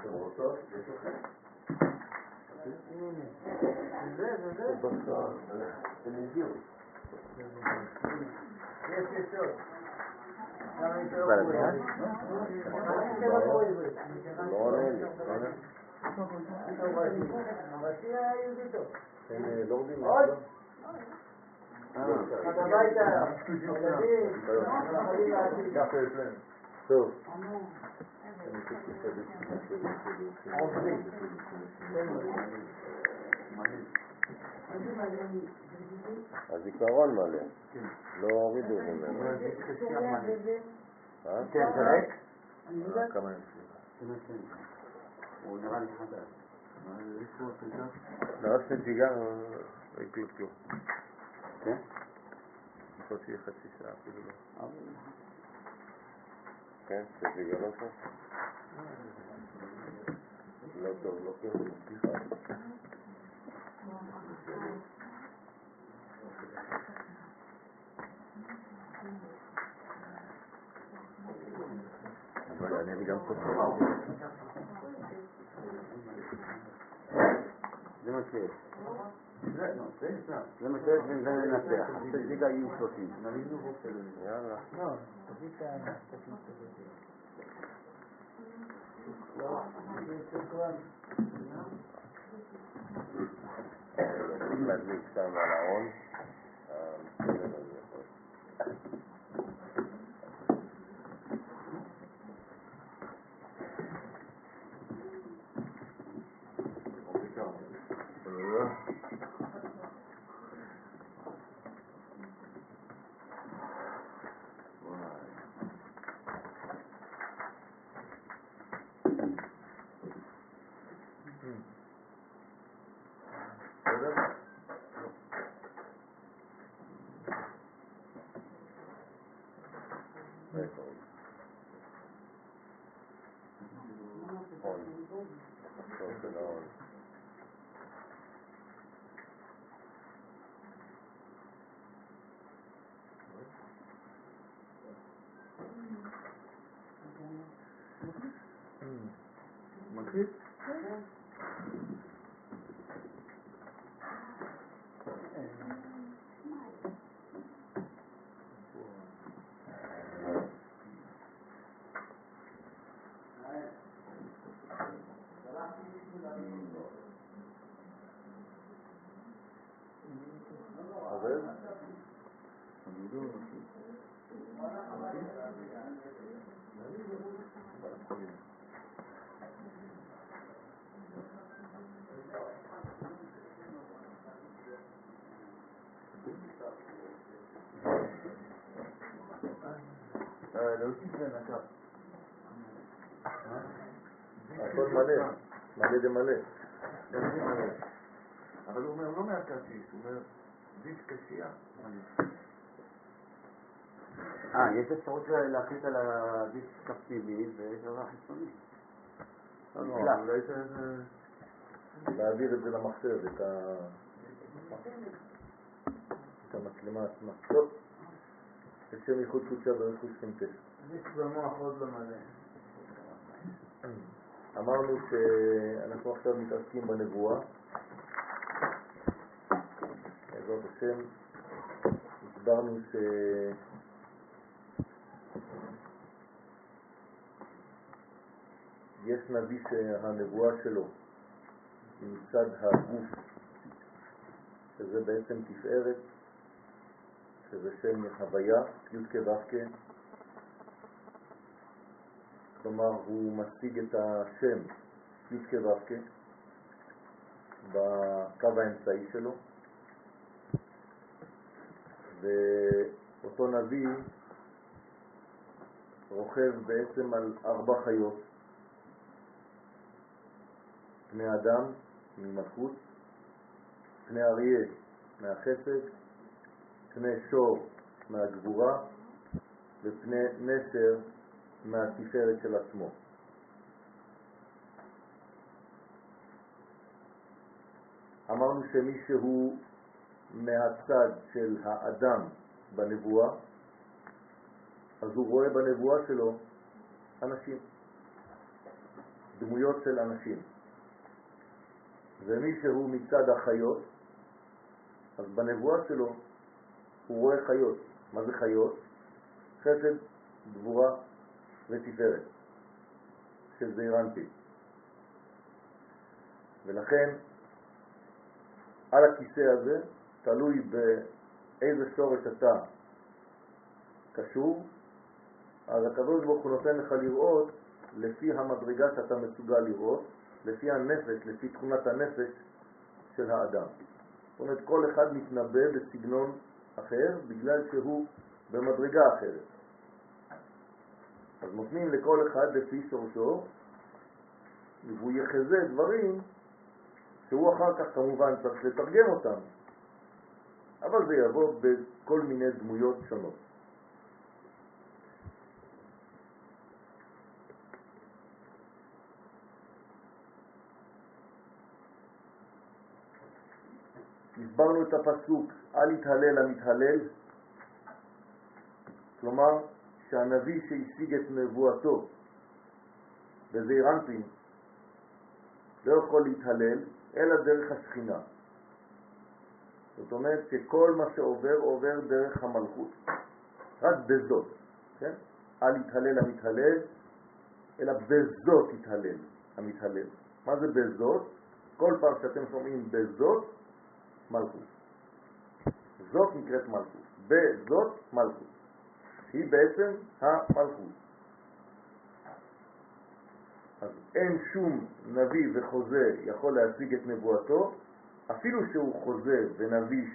אתם רוצות? יש לכם? זה, זה, זה. בבקשה, הם הגיעו. יש, יש עוד. למה יש עוד אבל עברית? מה? למה יש עוד עברית? לא עונה לי, לא עונה. אבל תהיה יהודי טוב. הם אה, לא עובדים. עוד? אה, עד הביתה, ילדים, חלילה לעתיד. ככה יש להם. טוב. הזיכרון מלא. לא הורידו ממנו. אה? כן, זה ריק? אה, כמה ימים. הוא נראה לי חדש. נראה שנציגה לא יקלוט כלום. כן? יכול שיהיה חצי שעה אפילו לא. כן, שזה לא טוב. לא טוב, לא טוב, סליחה. אבל אני אביא גם סופר. זה מה שיש. זה מה שיש וניתן לנצח. בליגה יהיו 30. יאללה. לא, תביא את המשחקים שלו. לא, יש שוקרן. צריך להדליק שם על הארון. group אה, להוסיף לנקה. הכל מלא, מלא זה מלא. אבל הוא אומר לא מהכרטיס, הוא אומר דיסק קשייה. אה, יש אפשרות להחליט על הדיסק הפנימי ויש דבר חיצוני. לא. לא, אולי זה- זה- להעביר את זה למחשב, את ה... את המצלמה עצמה. טוב, לשם ייחוד קודשה ברכוש ס"ט. יש במוח עוד לא מלא. אמרנו שאנחנו עכשיו מתעסקים בנבואה. בעזרת השם, הסברנו ש... יש נביא שהנבואה שלו היא מצד הגוף, שזה בעצם תפארת, שזה שם הוויה, י"ק ו"ק, כלומר הוא משיג את השם י"ק ו"ק בקו האמצעי שלו, ואותו נביא רוכב בעצם על ארבע חיות, פני אדם ממלכות, פני אריה מהחסד, פני שור מהגבורה ופני נסר מהתפארת של עצמו. אמרנו שמי שהוא מהצד של האדם בנבואה, אז הוא רואה בנבואה שלו אנשים, דמויות של אנשים. ומי שהוא מצד החיות, אז בנבואה שלו הוא רואה חיות. מה זה חיות? חסד, גבורה ותפארת של זעירנטי. ולכן על הכיסא הזה, תלוי באיזה שורש אתה קשור, אז הקדוש ברוך הוא נותן לך לראות לפי המדרגה שאתה מסוגל לראות, לפי הנפש, לפי תכונת הנפש של האדם. זאת אומרת, כל אחד מתנבא בסגנון אחר בגלל שהוא במדרגה אחרת. אז נותנים לכל אחד לפי שורשו, והוא יחזה דברים שהוא אחר כך כמובן צריך לתרגם אותם, אבל זה יבוא בכל מיני דמויות שונות. הסברנו את הפסוק, אל יתהלל המתהלל, כלומר שהנביא שהשיג את נבואתו בזעיר לא יכול להתהלל אלא דרך השכינה. זאת אומרת שכל מה שעובר עובר דרך המלכות, רק בזאת, כן? אל יתהלל המתהלל, אלא בזאת יתהלל המתהלל. מה זה בזאת? כל פעם שאתם שומעים בזאת, מלכות. זאת נקראת מלכות. בזאת מלכות. היא בעצם המלכות. אז אין שום נביא וחוזה יכול להשיג את נבואתו, אפילו שהוא חוזה ונביא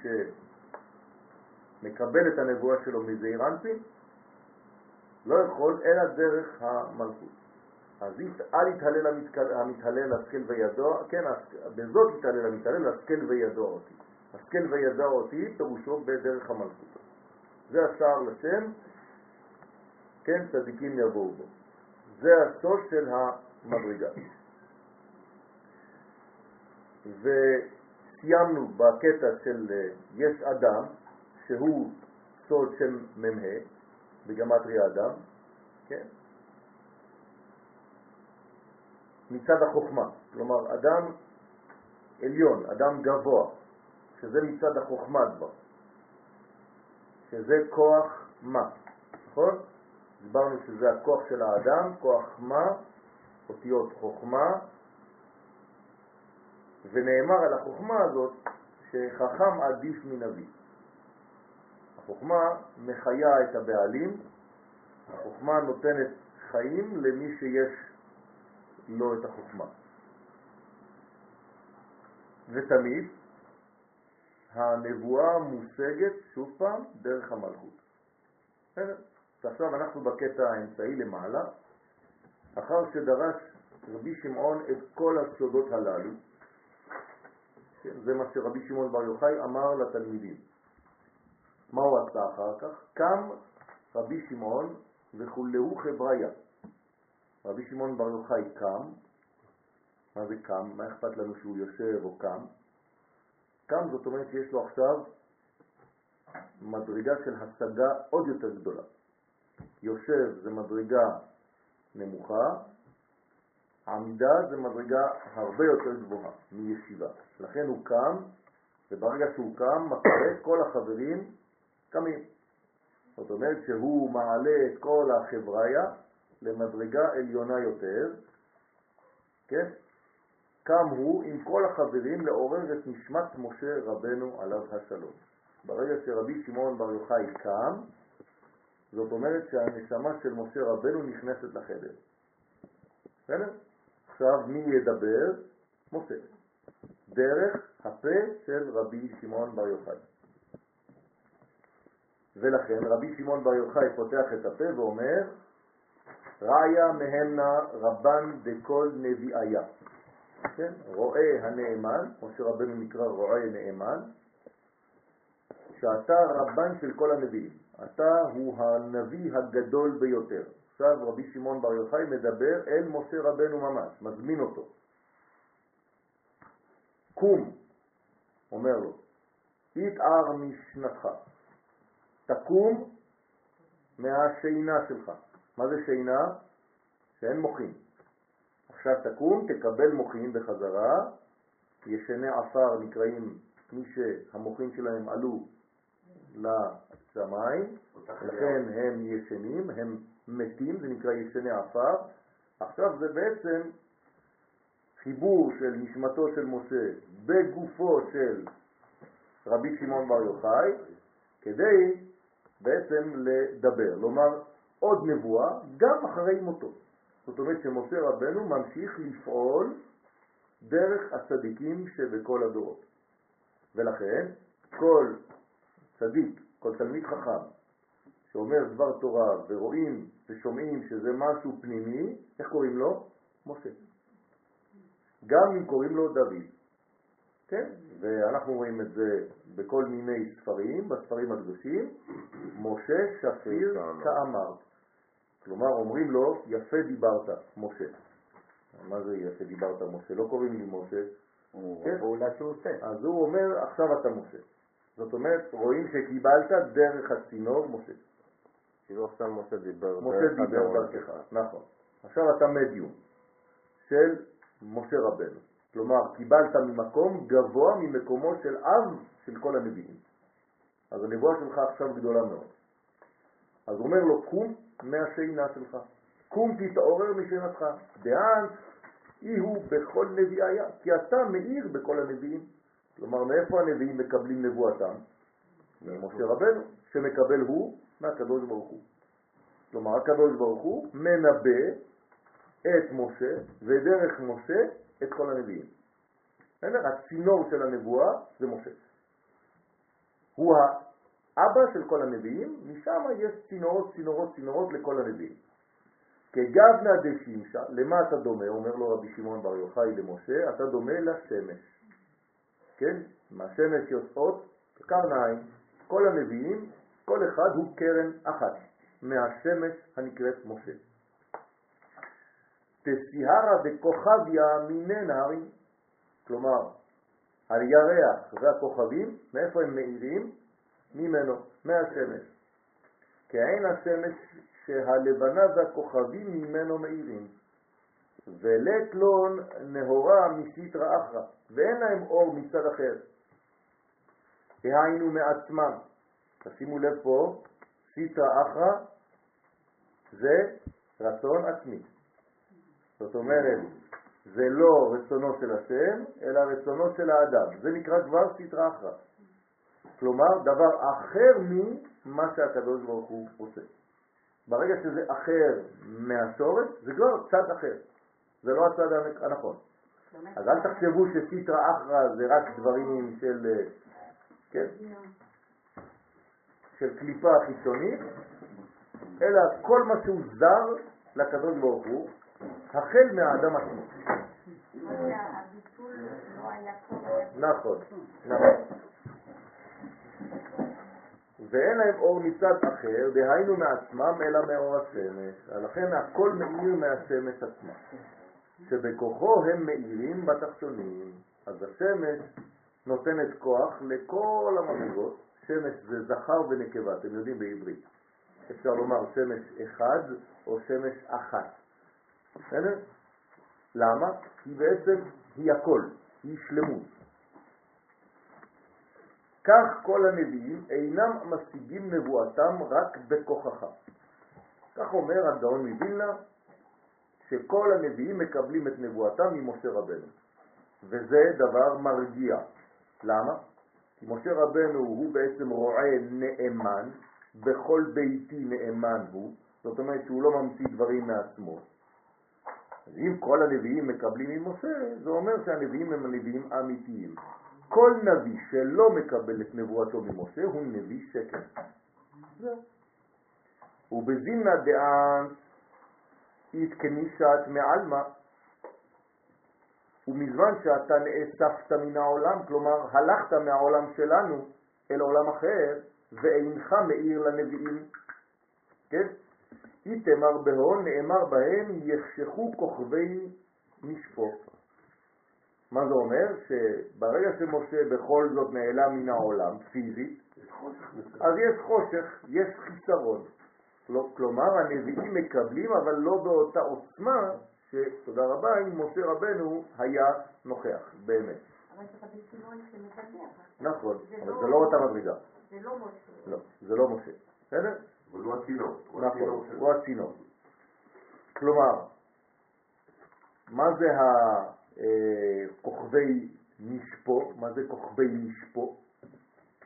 שמקבל את הנבואה שלו מזעיר לא יכול אלא דרך המלכות. אז אל יתהלל המתהלל השכל וידוע, כן, בזאת יתהלל המתהלל השכל וידוע אותי. השכל וידע אותי פירושו בדרך המלכות. זה השער לשם, כן, צדיקים יבואו בו. זה הסוף של המדרגה. וסיימנו בקטע של אה, יש אדם, שהוא סוד שם מ"ה, בגמטריה אדם, כן? מצד החוכמה, כלומר אדם עליון, אדם גבוה, שזה מצד החוכמה כבר, שזה כוח מה, נכון? דיברנו שזה הכוח של האדם, כוח מה, אותיות חוכמה, ונאמר על החוכמה הזאת שחכם עדיף מנביא. החוכמה מחיה את הבעלים, החוכמה נותנת חיים למי שיש לו את החוכמה. ותמיד הנבואה מושגת, שוב פעם, דרך המלכות. עכשיו אנחנו בקטע האמצעי למעלה, אחר שדרש רבי שמעון את כל הסודות הללו, כן, זה מה שרבי שמעון בר יוחאי אמר לתלמידים. מה הוא עשה אחר כך? קם רבי שמעון וכולהו חבריה. רבי שמעון בר יוחאי קם, מה זה קם? מה אכפת לנו שהוא יושב או קם? קם זאת אומרת שיש לו עכשיו מדרגה של השגה עוד יותר גדולה. יושב זה מדרגה נמוכה, עמידה זה מדרגה הרבה יותר גבוהה מישיבה. לכן הוא קם, וברגע שהוא קם, מקרה כל החברים קמים. זאת אומרת שהוא מעלה את כל החבריה למדרגה עליונה יותר, כן? קם הוא עם כל החברים לעורר את נשמת משה רבנו עליו השלום. ברגע שרבי שמעון בר יוחאי קם, זאת אומרת שהנשמה של משה רבנו נכנסת לחדר. בסדר? עכשיו מי ידבר? משה. דרך הפה של רבי שמעון בר יוחאי. ולכן רבי שמעון בר יוחאי פותח את הפה ואומר ראיה מהמנה רבן דכל נביאיה. כן? רואה הנאמן, כמו שרבנו נקרא רואה נאמן, שאתה רבן של כל הנביאים. אתה הוא הנביא הגדול ביותר. עכשיו רבי שמעון בר יוחאי מדבר אל משה רבנו ממש, מזמין אותו. קום, אומר לו, יתער משנתך, תקום מהשינה שלך. מה זה שינה? שאין מוחים. עכשיו תקום, תקבל מוחין בחזרה, ישני עפר נקראים מי שהמוחין שלהם עלו לשמיים, לכן הם ישנים, הם מתים, זה נקרא ישני עפר. עכשיו זה בעצם חיבור של נשמתו של משה בגופו של רבי שמעון בר יוחאי, כדי בעצם לדבר, לומר עוד נבואה גם אחרי מותו. זאת אומרת שמשה רבנו ממשיך לפעול דרך הצדיקים שבכל הדורות. ולכן כל צדיק, כל תלמיד חכם שאומר דבר תורה ורואים ושומעים שזה משהו פנימי, איך קוראים לו? משה. גם אם קוראים לו דוד. כן? ואנחנו רואים את זה בכל מיני ספרים, בספרים הקדושים, משה שפיר כאמרת. כלומר, אומרים לו, יפה דיברת, משה. מה זה יפה דיברת, משה? לא קוראים לי משה. כן? פעולה שהוא עושה. אז הוא אומר, עכשיו אתה משה. זאת אומרת, רואים שקיבלת דרך הצינור משה. כאילו עכשיו משה דיבר. משה דיבר דרכך, נכון. עכשיו אתה מדיום של משה רבנו. כלומר, קיבלת ממקום גבוה ממקומו של אב של כל הנביאים. אז הנבואה שלך עכשיו גדולה מאוד. אז הוא אומר לו, קום מהשינה שלך, קום תתעורר משנתך, דאן אי הוא בכל נביאיה, כי אתה מאיר בכל הנביאים. כלומר, מאיפה הנביאים מקבלים נבואתם? ממשה רבנו, שמקבל הוא מהקדוש ברוך הוא. כלומר, הקדוש ברוך הוא מנבא את משה, ודרך משה את כל הנביאים. הצינור של הנבואה זה משה. הוא האבא של כל הנביאים, משם יש צינורות, צינורות, צינורות לכל הנביאים. כגבנה דשימשה, למה אתה דומה? אומר לו רבי שמעון בר יוחאי למשה, אתה דומה לשמש. כן? מהשמש יוצאות קרניים, כל הנביאים, כל אחד הוא קרן אחת, מהשמש הנקראת משה. תסיהרה וכוכביה מיני נהרים, כלומר, על ירח והכוכבים, מאיפה הם מאירים? ממנו, מהשמש. כעין השמש שהלבנה והכוכבים ממנו מאירים. ולקלון נהורה מסיטרא אחרא, ואין להם אור מצד אחר. דהיינו מעצמם. תשימו לב פה, סיטרא אחרא זה רצון עצמי. זאת אומרת, זה לא רצונו של השם, אלא רצונו של האדם. זה נקרא כבר סטרא אחרא. כלומר, דבר אחר ממה שהקדוש ברוך הוא עושה. ברגע שזה אחר מהשורש, זה כבר צד אחר. זה לא הצד הנכון. אז אל תחשבו שסיטרא אחרא זה רק דברים של, כן? של קליפה חיצונית, אלא כל מה שהוא זר לקדוש ברוך הוא, החל מהאדם עצמו. נכון, נכון. ואין להם אור מצד אחר, דהיינו מעצמם, אלא מאור השמש. לכן הכל מאיר מהשמש עצמה, שבכוחו הם מאירים בתחתונים. אז השמש נותנת כוח לכל המדרגות. שמש זה זכר ונקבה, אתם יודעים בעברית. אפשר לומר שמש אחד או שמש אחת. בסדר? למה? כי בעצם היא הכל, היא שלמות. כך כל הנביאים אינם משיגים נבואתם רק בכוחך. כך אומר הגאון מווילנה, שכל הנביאים מקבלים את נבואתם ממשה רבנו. וזה דבר מרגיע. למה? כי משה רבנו הוא בעצם רועה נאמן, בכל ביתי נאמן הוא, זאת אומרת שהוא לא ממציא דברים מעצמו. אז אם כל הנביאים מקבלים ממשה, זה אומר שהנביאים הם הנביאים אמיתיים. כל נביא שלא מקבל את נבואתו ממשה הוא נביא שקר. זהו. ובזימנה דען התכניסת מעלמה, ומזמן שאתה נאספת מן העולם, כלומר הלכת מהעולם שלנו אל עולם אחר, ואינך מאיר לנביאים. כן? איתמר בהון נאמר בהם יחשכו כוכבי משפוט. מה זה אומר? שברגע שמשה בכל זאת נעלם מן העולם, פיזית, אז יש חושך, יש חיסרון. כלומר, הנביאים מקבלים, אבל לא באותה עוצמה שתודה רבה אם משה רבנו היה נוכח, באמת. אבל זה רבי שמעון שמדבר. נכון, אבל לא- זה לא אותה מדרגה. זה לא משה. לא, זה לא משה. בסדר? אבל הוא הצינור. נכון, הוא הצינור. כלומר, מה זה הכוכבי נשפו? מה זה כוכבי נשפו?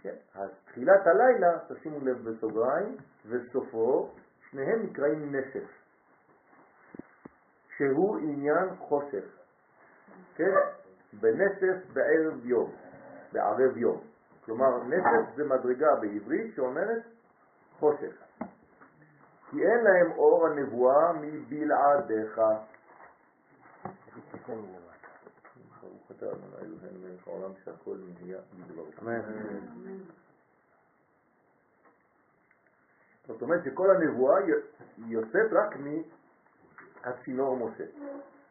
כן, אז תחילת הלילה, תשימו לב בסוגריים, וסופו, שניהם נקראים נשף, שהוא עניין חושך, כן? בנשף בערב יום, בערב יום. כלומר, נשף זה מדרגה בעברית שאומרת חושך. כי אין להם אור הנבואה מבלעדיך. אדוני אלוהינו מלך העולם שהכל נהיה בדברו. אמן. זאת אומרת שכל הנבואה יוצאת רק מהצינור משה.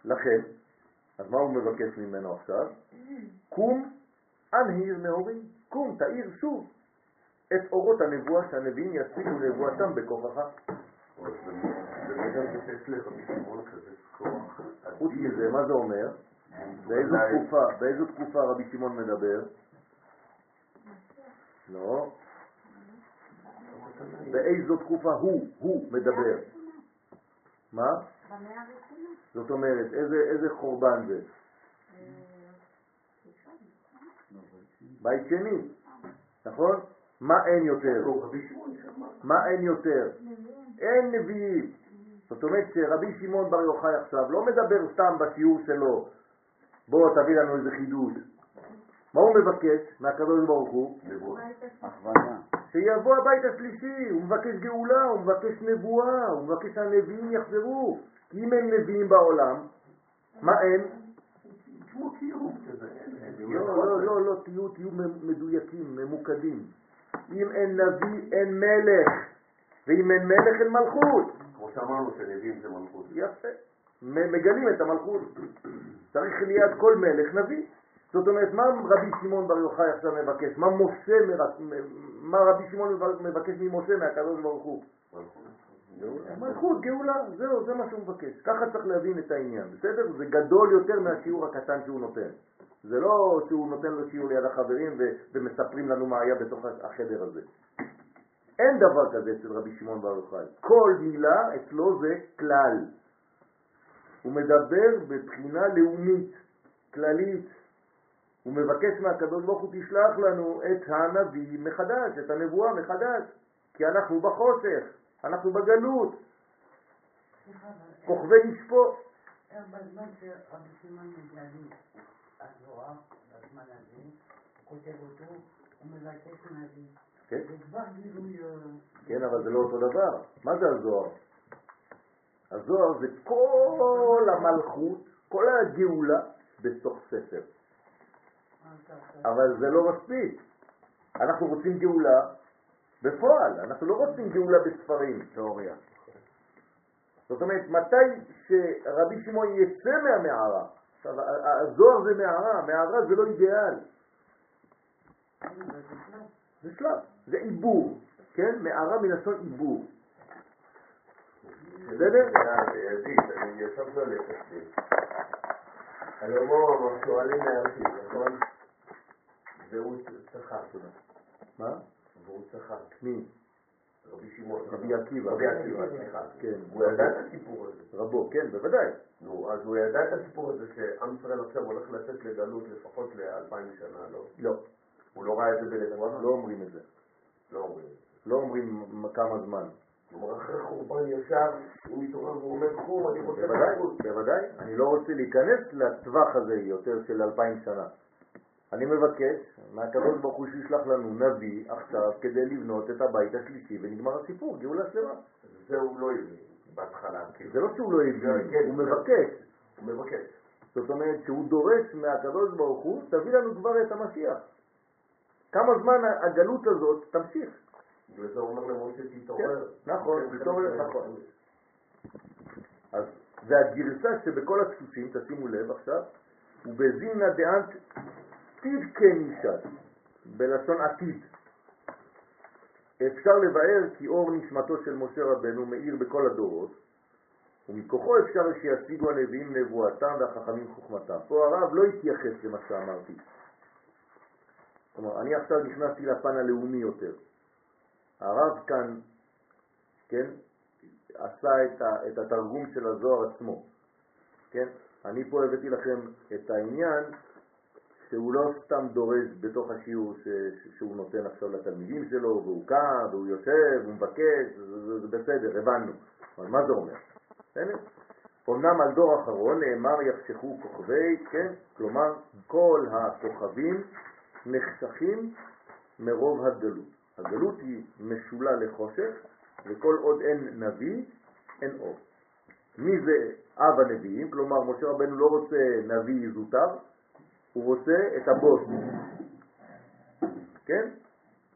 לכן, אז מה הוא מבקש ממנו עכשיו? קום אנהיר נהורים, קום תאיר שוב את אורות הנבואה שהנביאים ישיגו נבואתם בכוחך. חוץ. מזה, מה זה אומר? באיזו תקופה, באיזו תקופה רבי שמעון מדבר? לא. באיזו תקופה הוא, הוא מדבר? מה? זאת אומרת, איזה, חורבן זה? בית שני, נכון? מה אין יותר? לא. מה אין יותר? אין נביאים. זאת אומרת שרבי שמעון בר יוחאי עכשיו לא מדבר סתם בשיעור שלו, בוא תביא לנו איזה חידוש. מה הוא מבקש מהקדוש ברוך הוא? שיבוא הבית השלישי, הוא מבקש גאולה, הוא מבקש נבואה, הוא מבקש שהנביאים יחזרו. כי אם אין נביאים בעולם, מה אין? כמו קיום כזה. לא, לא, לא, לא, תהיו, תהיו מדויקים, ממוקדים. אם אין נביא, אין מלך, ואם אין מלך, אין מלכות. כמו שאמרנו שנביאים זה מלכות. יפה. מגלים את המלכות. צריך ליד כל מלך נביא. זאת אומרת, מה רבי שמעון בר יוחאי עכשיו מבקש? מה משה, מה רבי שמעון מבקש ממשה מהקדוש ברוך הוא? מלכות, גאולה, זהו, זה מה שהוא מבקש. ככה צריך להבין את העניין, בסדר? זה גדול יותר מהשיעור הקטן שהוא נותן. זה לא שהוא נותן לו שיעור ליד החברים ומספרים לנו מה היה בתוך החדר הזה. אין דבר כזה אצל רבי שמעון בר יוחאי. כל מילה אצלו זה כלל. הוא מדבר בבחינה לאומית, כללית. הוא מבקש מהקדוש ברוך הוא תשלח לנו את הנביא מחדש, את הנבואה מחדש, כי אנחנו בחושך, אנחנו בגלות, כוכבי נשפו. אה, בזמן שרבי שמעון מגלה הזוהר, בזמן הזה, הוא כותב אותו, הוא מבקש נביא. כן? זה כבר גילוי... אה, כן, אבל זה לא אותו דבר. מה זה הזוהר? הזוהר זה כל המלכות, כל הגאולה בתוך ספר. אבל זה לא מספיק. אנחנו רוצים גאולה בפועל, אנחנו לא רוצים גאולה בספרים. תיאוריה. זאת אומרת, מתי שרבי שמעון יצא מהמערה, עכשיו, הזוהר זה מערה, מערה זה לא אידיאל. זה שלב, זה עיבור, כן? מערה מלשון עיבור. בסדר? עדית, אני את עצמי. הלוא בואו, שואלים מהרשים, נכון? והוא צחק. מה? והוא צחק. מי? רבי שמעון. רבי עקיבא. רבי עקיבא, סליחה. כן. הוא ידע את הסיפור הזה. רבו, כן, בוודאי. נו, אז הוא ידע את הסיפור הזה שעם ישראל עכשיו הולך לצאת לגלות לפחות לאלפיים שנה, לא? לא, הוא לא ראה את זה בנבואה? לא אומרים את זה. לא אומרים. לא אומרים כמה זמן. כלומר, אחרי חורבן ישר, הוא מתעורר והוא אומר, קום, אני רוצה בוודאי. בוודאי. אני לא רוצה להיכנס לטווח הזה יותר של אלפיים שנה. אני מבקש מהקדוש ברוך הוא שישלח לנו נביא עכשיו כדי לבנות את הבית השלישי ונגמר הסיפור, גאולה שלמה. זה הוא לא הבין בהתחלה, כאילו. זה לא שהוא לא הבין, כן, הוא. מבקש. הוא מבקש. זאת אומרת שהוא דורש מהקדוש ברוך הוא, תביא לנו כבר את המשיח. כמה זמן הגלות הזאת תמשיך. וזה אומר למשה תתעורר. נכון, תתעורר. אז והגרסה שבכל הדפוסים, תשימו לב עכשיו, ובזימנה דאנט נשת, בלשון עתיד. אפשר לבאר כי אור נשמתו של משה רבנו מאיר בכל הדורות, ומכוחו אפשר שישיגו הנביאים נבואתם והחכמים חוכמתם. פה הרב לא התייחס למה שאמרתי. כלומר, אני עכשיו נכנסתי לפן הלאומי יותר. הרב כאן, כן, עשה את, ה, את התרגום של הזוהר עצמו, כן? אני פה הבאתי לכם את העניין שהוא לא סתם דורש בתוך השיעור ש, שהוא נותן עכשיו לתלמידים שלו, והוא קם, והוא יושב, והוא מבקש, זה, זה, בסדר, הבנו. אבל מה זה אומר? אמנם על דור אחרון נאמר יחשכו כוכבי, כן? כלומר, כל הכוכבים נחשכים מרוב הגלות. הגלות היא משולה לחושך, וכל עוד אין נביא, אין אור. מי זה אב הנביאים? כלומר, משה רבנו לא רוצה נביא זוטר, הוא רוצה את הבוס. כן?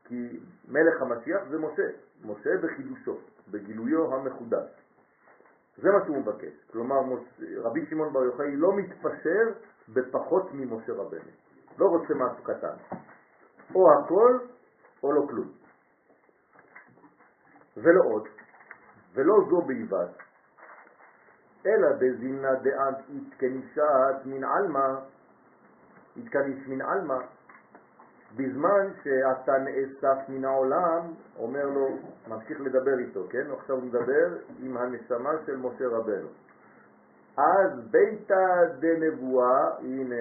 כי מלך המשיח זה משה, משה בחידושו, בגילויו המחודש. זה מה שהוא מבקש. כלומר, רבי שמעון בר יוחאי לא מתפשר בפחות ממשה רבנו. לא רוצה משהו קטן. או הכל או לא כלום. ולא עוד, ולא זו בלבד, אלא בזימנה דעת התכניסת מן עלמא, התכניס מן עלמא, בזמן שאתה נאסף מן העולם, אומר לו, ממשיך לדבר איתו, כן? עכשיו הוא מדבר עם הנשמה של משה רבנו. אז ביתא דנבואה, הנה,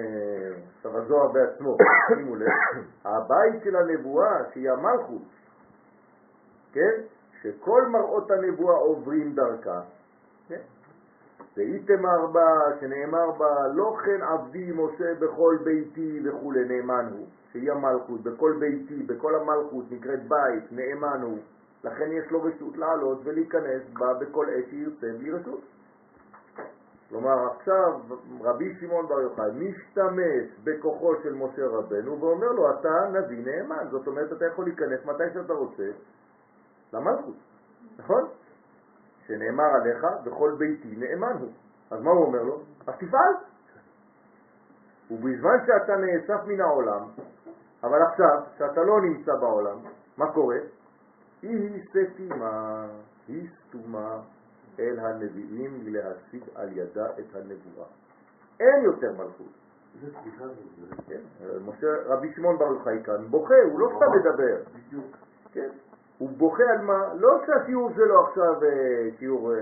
עכשיו הזוהר בעצמו, שימו לב, הבית של הנבואה, שהיא המלכות, כן? שכל מראות הנבואה עוברים דרכה, כן? ואיתמר בה, שנאמר בה, לא כן עבדי משה בכל ביתי וכו', נאמן הוא, שהיא המלכות, בכל ביתי, בכל המלכות נקראת בית, נאמן הוא, לכן יש לו רשות לעלות ולהיכנס בה בכל עת שירצה בלי רשות. כלומר, עכשיו רבי שמעון בר יוחאי משתמש בכוחו של משה רבנו ואומר לו, אתה נביא נאמן, זאת אומרת, אתה יכול להיכנס מתי שאתה רוצה למלכות, נכון? שנאמר עליך, בכל ביתי נאמן הוא. אז מה הוא אומר לו? אז תפעל. ובזמן שאתה נאסף מן העולם, אבל עכשיו, שאתה לא נמצא בעולם, מה קורה? היא סתימה, היא סתומה אל הנביאים להשיג על ידה את הנבואה. אין יותר מלכות. כן, משה, רבי שמעון בר יוחאי כאן בוכה, הוא לא סתם מדבר. כן, הוא בוכה על מה? לא שהשיעור שלו עכשיו אה, שיעור אה,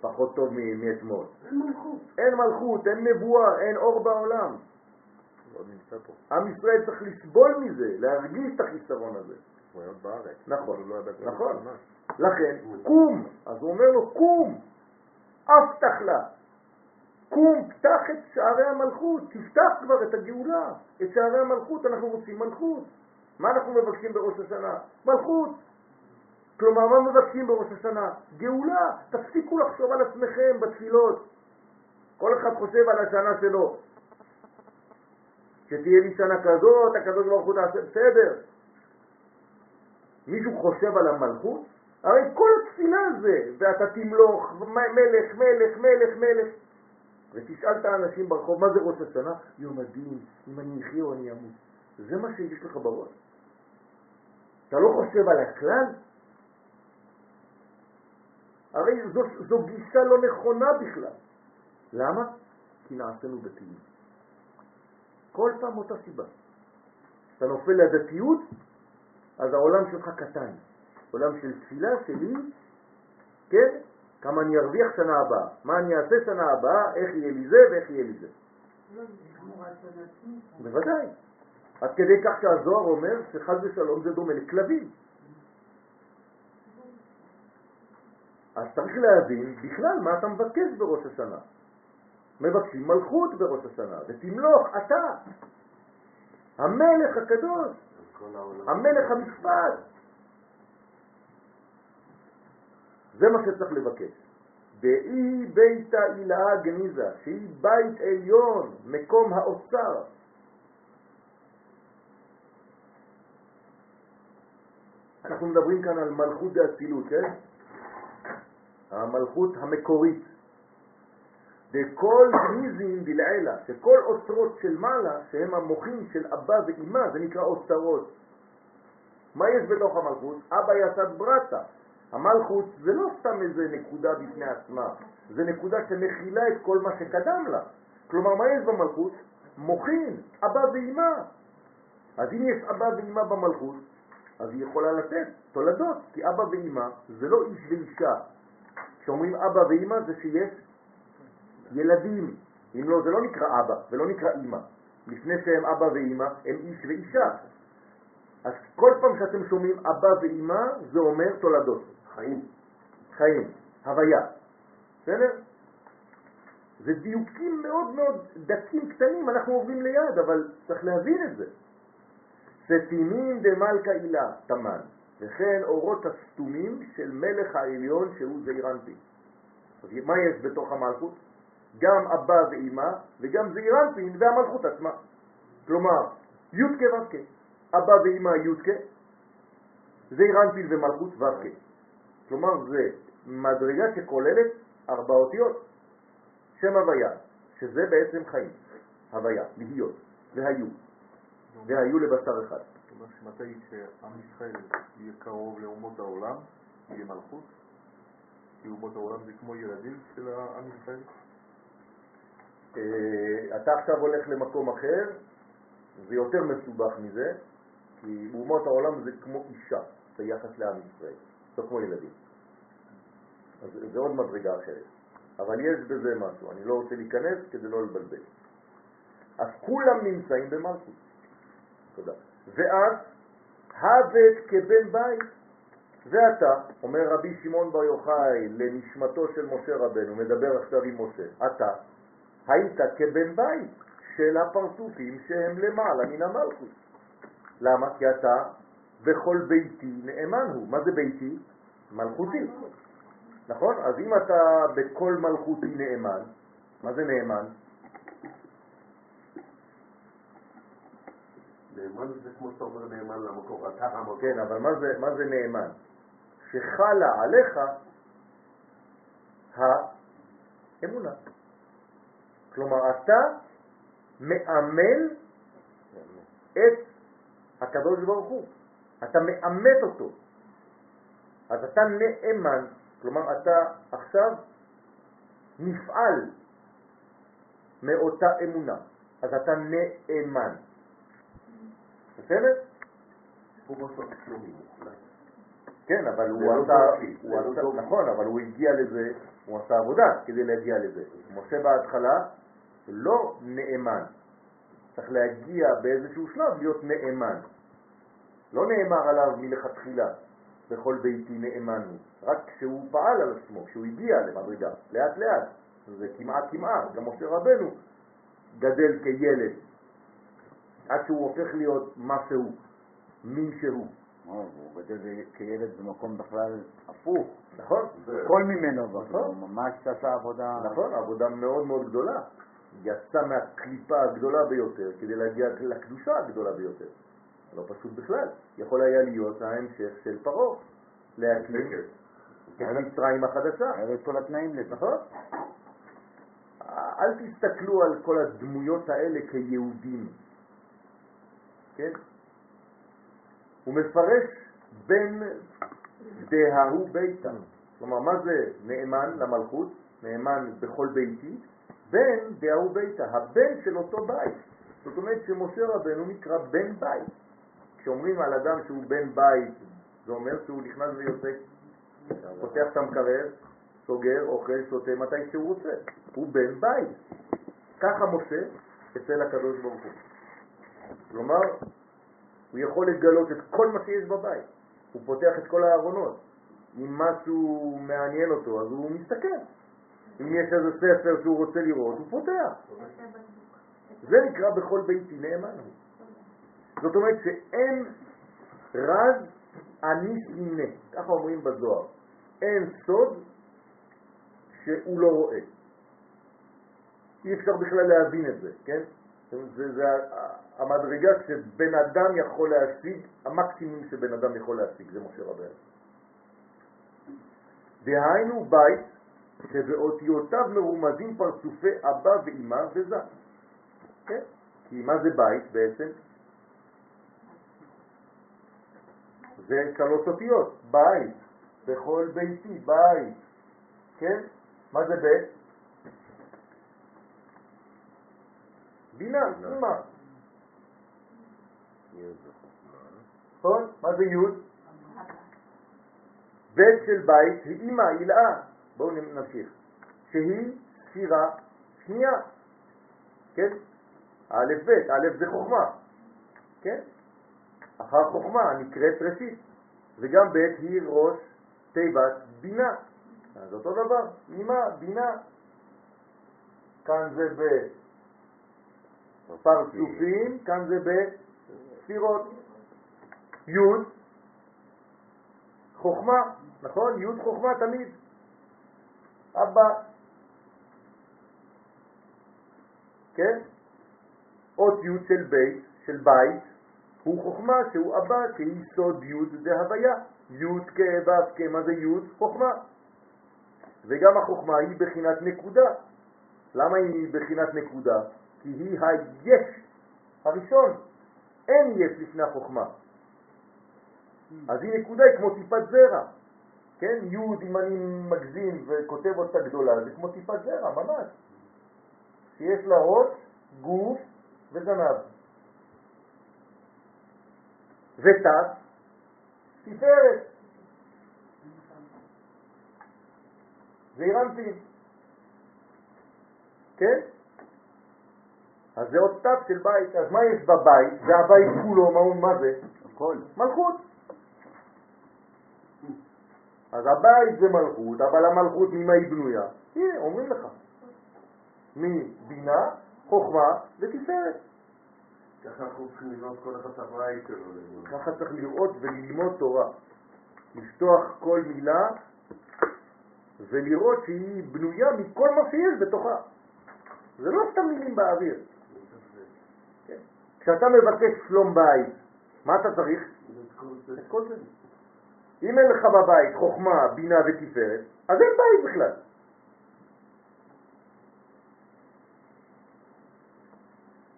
פחות טוב מאתמול. אין מלכות. אין מלכות, אין נבואה, אין אור בעולם. פה. עם ישראל צריך לסבול מזה, להרגיש את החיסרון הזה. הוא היה בארץ. נכון, לא נכון. לכן, קום. אז הוא אומר לו, קום, אבטח לה. קום, פתח את שערי המלכות, תפתח כבר את הגאולה, את שערי המלכות, אנחנו רוצים מלכות. מה אנחנו מבקשים בראש השנה? מלכות. כלומר, מה מבקשים בראש השנה? גאולה. תפסיקו לחשוב על עצמכם בתפילות. כל אחד חושב על השנה שלו. שתהיה לי שנה כזאת, הקדוש ברוך הוא תעשה, בסדר. מישהו חושב על המלכות? הרי כל התפילה זה, ואתה תמלוך, מלך, מלך, מלך, מלך. ותשאל את האנשים ברחוב, מה זה ראש השנה? יום הדין, אם אני אחיה או אני אמות. זה מה שיש לך בראש? אתה לא חושב על הכלל? הרי זו, זו גישה לא נכונה בכלל. למה? כי נעשינו דתיים. כל פעם אותה סיבה. אתה נופל לדתיות, אז העולם שלך קטן. עולם של תפילה שלי, כן? כמה אני ארוויח שנה הבאה, מה אני אעשה שנה הבאה, איך יהיה לי זה ואיך יהיה לי זה. עצמי. בוודאי. עד כדי כך שהזוהר אומר שחד ושלום זה דומה לכלבים. אז צריך להבין בכלל מה אתה מבקש בראש השנה. מבקשים מלכות בראש השנה, ותמלוך אתה, המלך הקדוש, המלך המשפט. זה מה שצריך לבקש. דאי ביתא אילאה גניזה, שהיא בית עליון, מקום האוצר. אנחנו מדברים כאן על מלכות דאצילות, כן? המלכות המקורית. דכל גניזים דלעילה, שכל אוצרות של מעלה, שהם המוחים של אבא ואימא, זה נקרא אוצרות. מה יש בתוך המלכות? אבא יסד ברטה. המלכות זה לא סתם איזה נקודה בפני עצמה, זה נקודה שמכילה את כל מה שקדם לה. כלומר, מה יש במלכות? מוכין, אבא ואמא. אז אם יש אבא ואמא במלכות, אז היא יכולה לתת תולדות, כי אבא ואמא זה לא איש ואישה. כשאומרים אבא ואמא זה שיש ילדים. אם לא, זה לא נקרא אבא ולא נקרא אמא. לפני שהם אבא ואמא, הם איש ואישה. אז כל פעם שאתם שומעים אבא ואמא, זה אומר תולדות. חיים. חיים, הוויה. בסדר? זה דיוקים מאוד מאוד דקים קטנים, אנחנו עוברים ליד, אבל צריך להבין את זה. סתימים דמלכה הילה, תמן, וכן אורות הסתומים של מלך העליון שהוא זעירנטי. אז מה יש בתוך המלכות? גם אבא ואימא וגם זעירנטין והמלכות עצמה. כלומר, יודקה ודקה, אבא ואימא יודקה, זעירנטין ומלכות ודקה. כלומר, זה מדרגה שכוללת ארבע אותיות, שם הוויה, שזה בעצם חיים, הוויה, להיות, והיו, והיו לבשר אחד. זאת אומרת שמתי שעם ישראל יהיה קרוב לאומות העולם, יהיה מלכות, כי אומות העולם זה כמו ילדים של עם ישראל? אה, אתה עכשיו הולך למקום אחר, זה יותר מסובך מזה, כי אומות העולם זה כמו אישה ביחס לעם ישראל, לא כמו ילדים. אז זה עוד מדרגה אחרת. אבל יש בזה משהו, אני לא רוצה להיכנס כדי לא לבלבל. אז כולם נמצאים במלכות. תודה. ואז הוות כבן בית. ואתה, אומר רבי שמעון בר יוחאי לנשמתו של משה רבנו, מדבר עכשיו עם משה, אתה היית כבן בית של הפרצופים שהם למעלה מן המלכות. למה? כי אתה בכל ביתי נאמן הוא. מה זה ביתי? מלכותי. נכון? אז אם אתה בכל מלכותי נאמן, מה זה נאמן? נאמן זה כמו שאתה אומר נאמן למקור, אתה המקור. כן, אבל מה זה, מה זה נאמן? שחלה עליך האמונה. כלומר, אתה מאמן את הקדוש ברוך הוא. אתה מאמת אותו. אז אתה נאמן, כלומר אתה עכשיו נפעל מאותה אמונה. אז אתה נאמן. בסדר? הוא בסוף. כן, אבל הוא לא עשה, לא. נכון, אבל הוא הגיע לזה, הוא עשה עבודה כדי להגיע לזה. משה בהתחלה לא נאמן, צריך להגיע באיזשהו שלב להיות נאמן. לא נאמר עליו מלכתחילה, בכל ביתי נאמן הוא, רק כשהוא פעל על עצמו, כשהוא הגיע למדרגה, לאט לאט, זה כמעט כמעט, גם משה רבנו גדל כילד, עד שהוא הופך להיות מה שהוא, מי שהוא. הוא גדל כילד במקום בכלל הפוך. נכון? כל ממנו, נכון. הוא ממש עשה עבודה. נכון, עבודה מאוד מאוד גדולה. יצא מהקליפה הגדולה ביותר כדי להגיע לקדושה הגדולה ביותר. לא פשוט בכלל. יכול היה להיות ההמשך של פרעה, להקים את מצרים החדשה. היה את כל התנאים לזה. נכון? אל תסתכלו על כל הדמויות האלה כיהודים, כן? הוא מפרש בין דההוא ביתה. כלומר, מה זה נאמן למלכות? נאמן בכל ביתי, בן דההוא ביתה, הבן של אותו בית. זאת אומרת שמשה רבנו נקרא בן בית. כשאומרים על אדם שהוא בן בית, זה אומר שהוא נכנס ויוצא, פותח את המקרר, סוגר, אוכל, שותה מתי שהוא רוצה. הוא בן בית. ככה משה אצל הקדוש ברוך הוא. כלומר, הוא יכול לגלות את כל מה שיש בבית. הוא פותח את כל הארונות. אם משהו מעניין אותו, אז הוא מסתכל. אם יש איזה ספר שהוא רוצה לראות, הוא פותח. זה נקרא בכל ביתי נאמן הוא. זאת אומרת שאין רז אני סימנה, ככה אומרים בזוהר. אין סוד שהוא לא רואה. אי אפשר בכלל להבין את זה, כן? זה, זה המדרגה שבן אדם יכול להשיג, המקסימום שבן אדם יכול להשיג, זה משה רבנו. דהיינו בית שבאותיותיו מרומזים פרצופי אבא ואמא וזה. כן? כי מה זה בית בעצם? זה שלוש אותיות, בית. בכל ביתי, בית, כן? מה זה בית? בינה, אימא, נכון? מה זה י'? בית של בית היא אימא, הילאה. בואו נמשיך. שהיא ספירה שנייה, כן? א' ב', א' זה חוכמה, כן? אחר חוכמה נקראת ראשית, וגם ב' היא ראש תיבת בינה. אז אותו דבר, אימא, בינה. כאן זה בפרצופים, כאן זה בספירות. י' חוכמה, נכון? י' חוכמה תמיד. אבא, כן? אות י' של בית, של בית, הוא חוכמה שהוא אבא, שהיא סוד י' זה הוויה. י' כו' כמה זה י' חוכמה. וגם החוכמה היא בחינת נקודה. למה היא בחינת נקודה? כי היא היש הראשון. אין יש לפני החוכמה. אז היא נקודה, היא כמו טיפת זרע. כן, י' אם אני מגזים וכותב אותה גדולה, זה כמו טיפת זרע, ממש. שיש לה ראש, גוף וזנב. ותת, תפארת. זה אירנטין. כן? אז זה עוד תת של בית. אז מה יש בבית? זה הבית כולו, מה, מה זה? הכל. מלכות. אז הבית זה מלכות, אבל המלכות ממה היא בנויה? הנה, אומרים לך. מבינה, חוכמה ותפארת. ככה אנחנו צריכים לבנות כל אחד את הבית שלו. ככה צריך לראות וללמוד תורה. לפתוח כל מילה ולראות שהיא בנויה מכל מה שיש בתוכה. זה לא סתם מילים באוויר. כן. כשאתה מבקש שלום בית, מה אתה צריך? את כל זה. אם אין לך בבית חוכמה, בינה ותפארת, אז אין בית בכלל.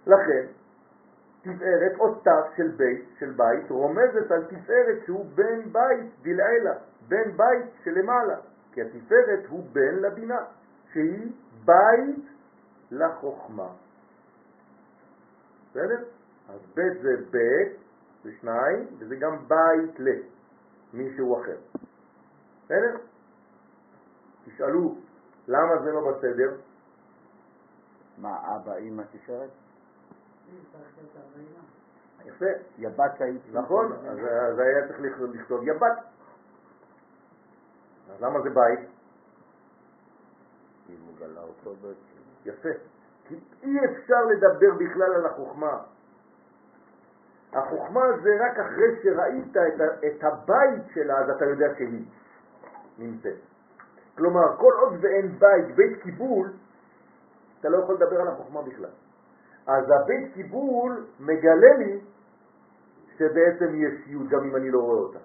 לכן, תפארת או תו של בית, של בית, רומזת על תפארת שהוא בן בית דלעילה, בן בית שלמעלה, כי התפארת הוא בן לבינה, שהיא בית לחוכמה. בסדר? אז בית זה בית, זה שניים, וזה גם בית למישהו אחר. בסדר? תשאלו, למה זה לא בסדר? מה, אבא, אמא, תפארת? יפה, יבת היית. נכון, אז היה צריך לכתוב- יבת. אז למה זה בית? כי הוא גלה אותו בעצם. יפה. כי אי אפשר לדבר בכלל על החוכמה. החוכמה זה רק אחרי שראית את הבית שלה, אז אתה יודע שהיא נמצאת. כלומר, כל עוד ואין בית, בית קיבול, אתה לא יכול לדבר על החוכמה בכלל. אז הבית קיבול מגלה לי שבעצם יש י' גם אם אני לא רואה אותה.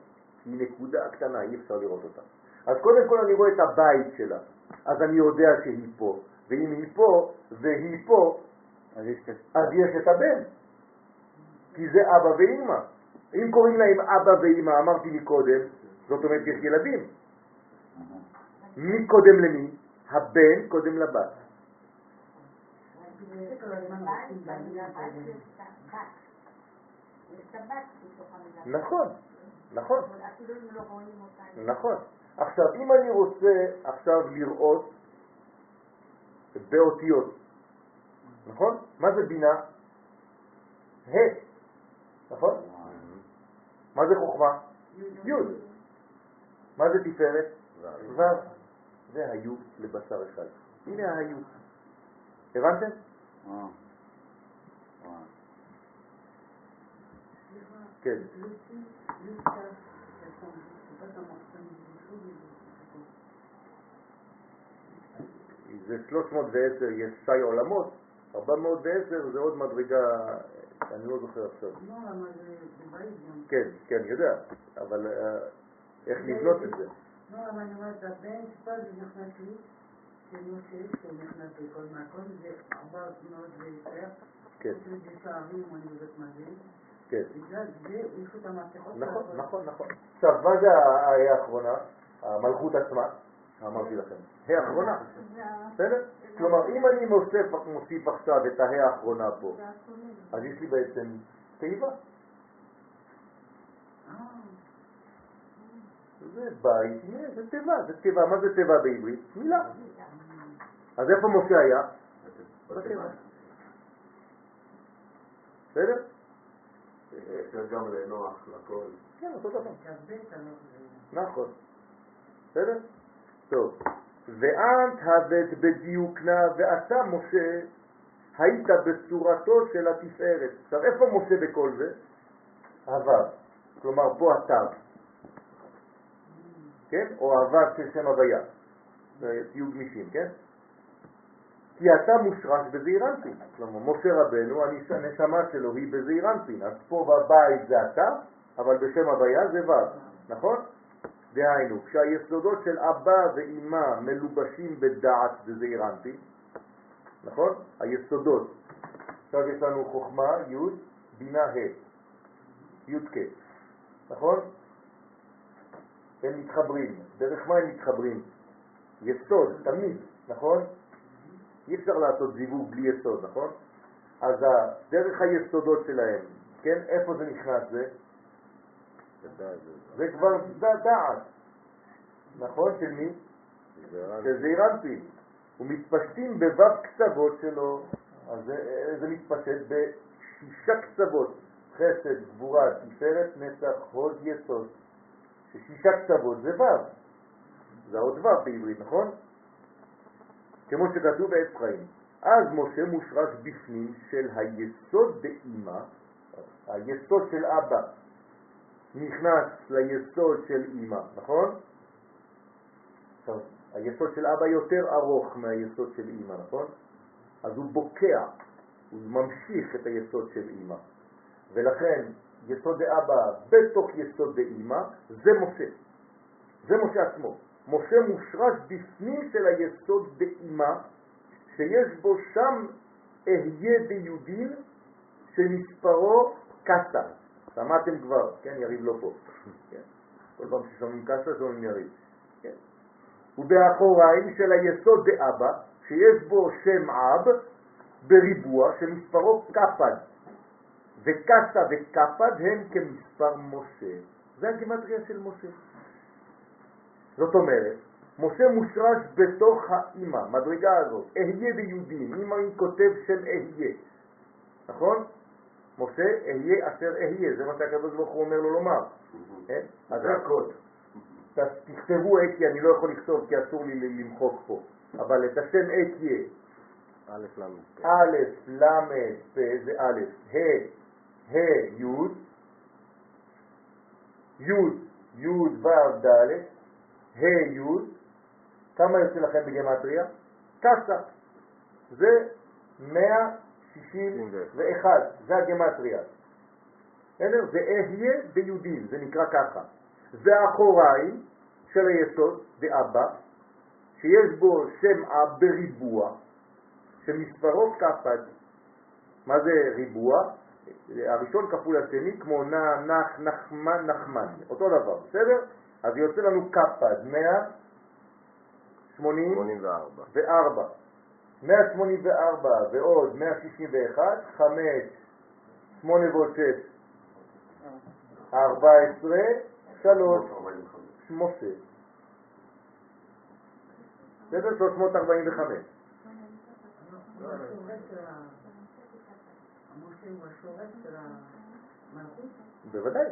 היא נקודה קטנה, אי אפשר לראות אותה. אז קודם כל אני רואה את הבית שלה, אז אני יודע שהיא פה, ואם היא פה והיא פה, אז יש את אז יש את הבן, כי זה אבא ואימא. אם קוראים להם אבא ואימא, אמרתי מקודם, זאת אומרת יש ילדים. מי קודם למי? הבן קודם לבת. נכון, נכון. נכון. עכשיו, אם אני רוצה עכשיו לראות באותיות, נכון? מה זה בינה? ה', נכון? מה זה חוכמה? י'. מה זה תפארת? ו'. זה היו לבשר אחד. הנה היו. הבנתם? כן. זה 310, יש שי עולמות, 410 זה עוד מדרגה, אני לא זוכר עכשיו. לא, למה זה בבית גם. כן, כן, אני יודע, אבל אה, איך לבנות את זה? לא, אבל אני אומרת, הבן שפה זה נכנס לי, של משה, שהוא נכנס בכל מקום, זה עבר מאוד ויותר. כן. כן. נכון. נכון, נכון. עכשיו, מה זה האיה האחרונה? המלכות עצמה, אמרתי לכם, ה' האחרונה, בסדר? כלומר, אם אני מוסיף, עכשיו את הה' האחרונה פה. אז יש לי בעצם תיבה. אה, זה בית, זה תיבה, זה תיבה, מה זה תיבה בעברית? מילה. אז איפה משה היה? בתיבה. בסדר? אפשר גם לנוח, לכל. כן, אותו דבר. נכון. בסדר? טוב. ואנת הבאת בדיוקנה, ואתה, משה, היית בצורתו של התפארת. עכשיו, איפה משה בכל זה? הוו. כלומר, פה התו. כן? או הוו של שם הוויה. תהיו גמישים, כן? כי אתה מושרש בזעיר אנפין. כלומר, משה רבנו, הנש- הנשמה שלו היא בזעיר אנפין. אז פה בבית זה אתה, אבל בשם הוויה זה וו. נכון? דהיינו, כשהיסודות של אבא ואימא מלובשים בדעת בזעיר אנפין, נכון? היסודות. עכשיו יש לנו חוכמה, י', בינה, ה', י' כ', נכון? הם מתחברים. דרך מה הם מתחברים? יסוד, תמיד, נכון? אי אפשר לעשות זיווג בלי יסוד, נכון? אז דרך היסודות שלהם, כן? איפה זה נכנס זה? זה כבר דעת, נכון? של מי? של זעיר אנפין. ומתפשטים בו"ב קצוות שלו, אז זה, זה מתפשט בשישה קצוות, חסד, גבורה, תפארת, נצח, הוד, יסוד. ששישה קצוות זה ו"ב, זה האות ו"ב בעברית, נכון? כמו שכתוב חיים. אז משה מושרש בפנים של היסוד באימא, היסוד של אבא נכנס ליסוד של אימא, נכון? היסוד של אבא יותר ארוך מהיסוד של אימא, נכון? אז הוא בוקע, הוא ממשיך את היסוד של אימא. ולכן יסוד דאבא בתוך יסוד דאימא זה משה. זה משה עצמו. משה מושרש בפנים של היסוד דאימא, שיש בו שם אהיה ביודין שמספרו קסה. שמעתם כבר, כן, יריב לא פה. כן. כל פעם ששומעים קסה שומעים יריב. כן. ובאחוריים של היסוד דאבא, שיש בו שם אב בריבוע שמספרו קפד. וקסה וקפד הם כמספר משה. זה הגימטריה של משה. זאת אומרת, משה מושרש בתוך האימא, מדרגה הזאת, אהיה ביהודים, אם אני כותב שם אהיה, נכון? משה אהיה אשר אהיה, זה מה שהקדוש ברוך הוא אומר לו לומר. כן? אז זה הקוד. ת- תכתבו אקיה, אני לא יכול לכתוב כי אסור לי למחוק פה, אבל את השם אקיה, א' ל' א', ל', פ' זה א', ה', ה', י', י', י', ו', ד', ה', י', כמה יוצא לכם בגמטריה? קסה. זה 161, זה הגמטריה. זה אהיה ביהודים, זה נקרא ככה. זה האחוריים של היסוד, דאבא, שיש בו שם אב בריבוע, שמספרו כפד. מה זה ריבוע? הראשון כפול השני כמו נח, נחמן, נחמן, אותו דבר, בסדר? אז יוצא לנו כפד, 184, 84. 184 ועוד 161, 5, 8 ועוד 6, 14, 3, משה. בסדר? 345. הוא השורש של ה... משה הוא השורש של המלכות? בוודאי.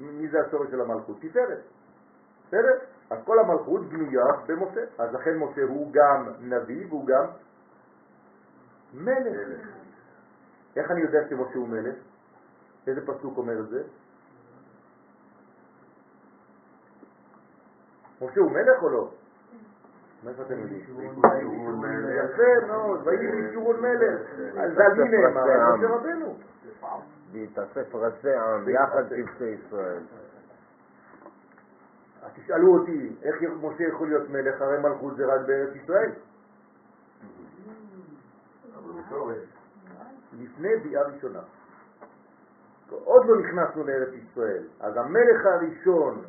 מי זה השורש של המלכות? תפארת. בסדר? אז כל המלכות בנויה במשה. אז לכן משה הוא גם נביא והוא גם מלך. איך אני יודע שמשה הוא מלך? איזה פסוק אומר את זה? משה הוא מלך או לא? מאיפה אתם יודעים? יפה מאוד, ויהי בישורון מלך. על זה על מי נאמר? משה רבנו. בהתאסף רצי עם, יחד שבטי ישראל. אז תשאלו אותי, איך משה יכול להיות מלך? הרי מלכות זה רק בארץ ישראל. לפני ביאה ראשונה. עוד לא נכנסנו לארץ ישראל. אז המלך הראשון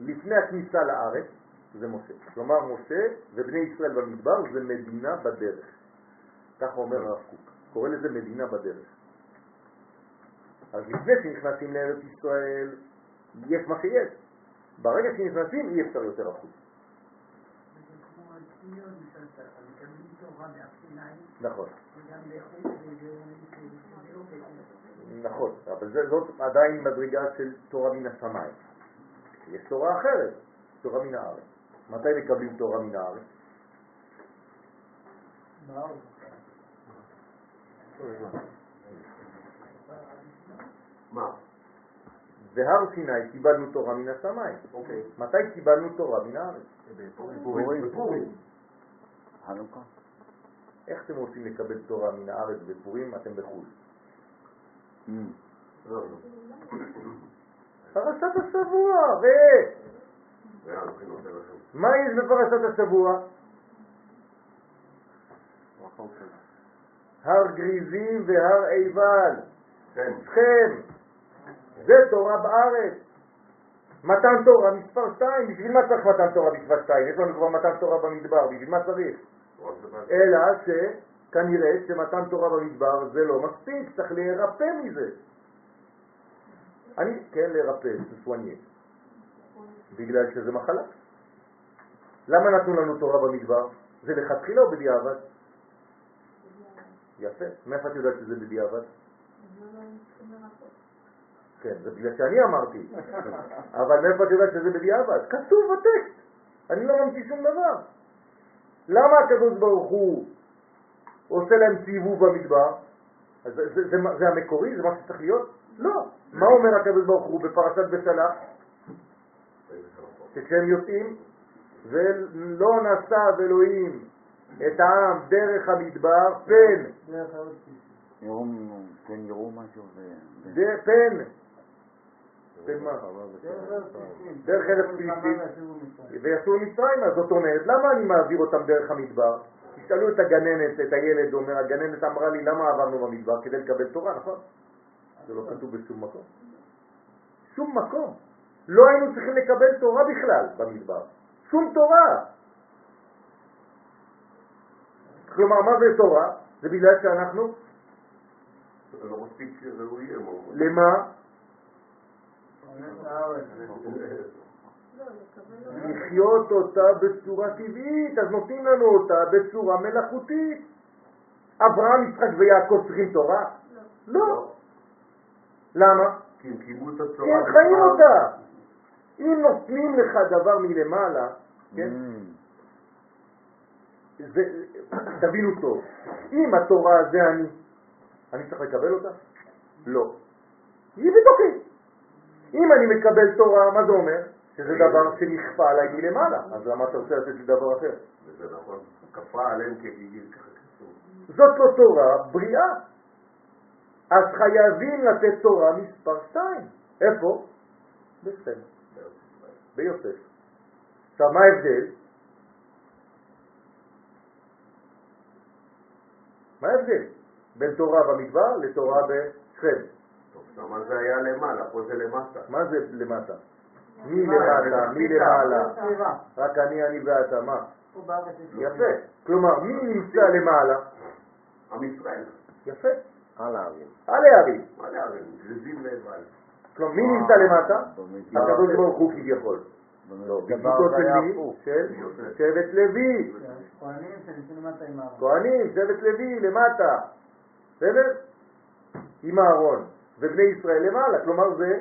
לפני הכניסה לארץ זה משה. כלומר, משה ובני ישראל במדבר זה מדינה בדרך. ככה אומר הרב קוק. קורא לזה מדינה בדרך. אז לפני שנכנסים לארץ ישראל, יש מה שיש. ברגע שנכנסים אי אפשר יותר החוץ. נכון, נכון, אבל זאת עדיין מדרגה של תורה מן השמיים. יש תורה אחרת, תורה מן הארץ. מתי מקבלים תורה מן הארץ? באו. מה? בהר סיני קיבלנו תורה מן השמיים. אוקיי. מתי קיבלנו תורה מן הארץ? פורים. בפורים. חנוכה. איך אתם רוצים לקבל תורה מן הארץ בפורים? אתם בחו"ל. Mm. לא, לא. פרשת השבוע, ו... מה יש בפרשת השבוע? הר גריזים והר עיבל, כן. שכם, זה תורה בארץ. מתן תורה מספר 2, בשביל מה צריך מתן תורה מספר 2? יש לנו כבר מתן תורה במדבר, בשביל מה צריך? אלא שכנראה שמתן תורה במדבר זה לא מספיק, צריך להירפא מזה. אני, כן, להירפא, ססואניה, בגלל שזה מחלה. למה נתנו לנו תורה במדבר? זה לכתחילה או בדיעבד? יפה. מאיפה את יודעת שזה בדיעבד? כן, זה בגלל שאני אמרתי. אבל מאיפה את יודעת שזה בדיעבד? כתוב בטקסט. אני לא ממציא שום דבר. למה הקדוש ברוך הוא עושה להם סיבוב במדבר? אז זה, זה, זה, זה המקורי? זה מה שצריך להיות? לא. מה אומר הקדוש ברוך הוא בפרשת בשלח? שכשהם יוצאים, ולא נשא אלוהים את העם דרך המדבר, פן. יראו, כן, משהו פן, דרך ארץ מצרים. ויצאו מצרים, אז זאת אומרת, למה אני מעביר אותם דרך המדבר? תשאלו את הגננת, את הילד, אומר, הגננת אמרה לי, למה עברנו במדבר? כדי לקבל תורה, נכון? זה לא כתוב בשום מקום. שום מקום. לא היינו צריכים לקבל תורה בכלל במדבר. שום תורה. כלומר, מה זה תורה? זה בגלל שאנחנו, לא מספיק ראויים. או- למה? לחיות אותה בצורה טבעית, אז נותנים לנו אותה בצורה מלאכותית. אברהם, יצחק ויעקב צריכים תורה? לא. למה? כי הם קיימו את התורה. כי הם חיים אותה. אם נותנים לך דבר מלמעלה, כן? Mm. זה, תבינו טוב, אם התורה זה אני, אני צריך לקבל אותה? לא. היא בתוכי. אם אני מקבל תורה, מה זה אומר? שזה דבר שנכפה עליי מלמעלה, אז למה אתה רוצה לתת לי דבר אחר? וזה נכון. כפה עליהם כגיגים, ככה כתוב. זאת לא תורה בריאה. אז חייבים לתת תורה מספר 2. איפה? בסדר, ביוסף. עכשיו, מה ההבדל? מה ההבדל בין תורה במדבר לתורה בשכם? שמה זה היה למעלה, פה זה למטה. מה זה למטה? מי למטה? מי למעלה? רק אני, אני ואתה, מה? יפה. כלומר, מי נמצא למעלה? עם ישראל. יפה. על הערים. על הערים. מה להרים? גזיזים לבד. כלומר, מי נמצא למטה? הקדוש ברוך הוא כביכול. לא, זה של מי? של שבט לוי. כהנים שנמצאים למטה עם הארץ. כהנים, שבט לוי למטה. בסדר? עם אהרון. ובני ישראל למעלה. כלומר זה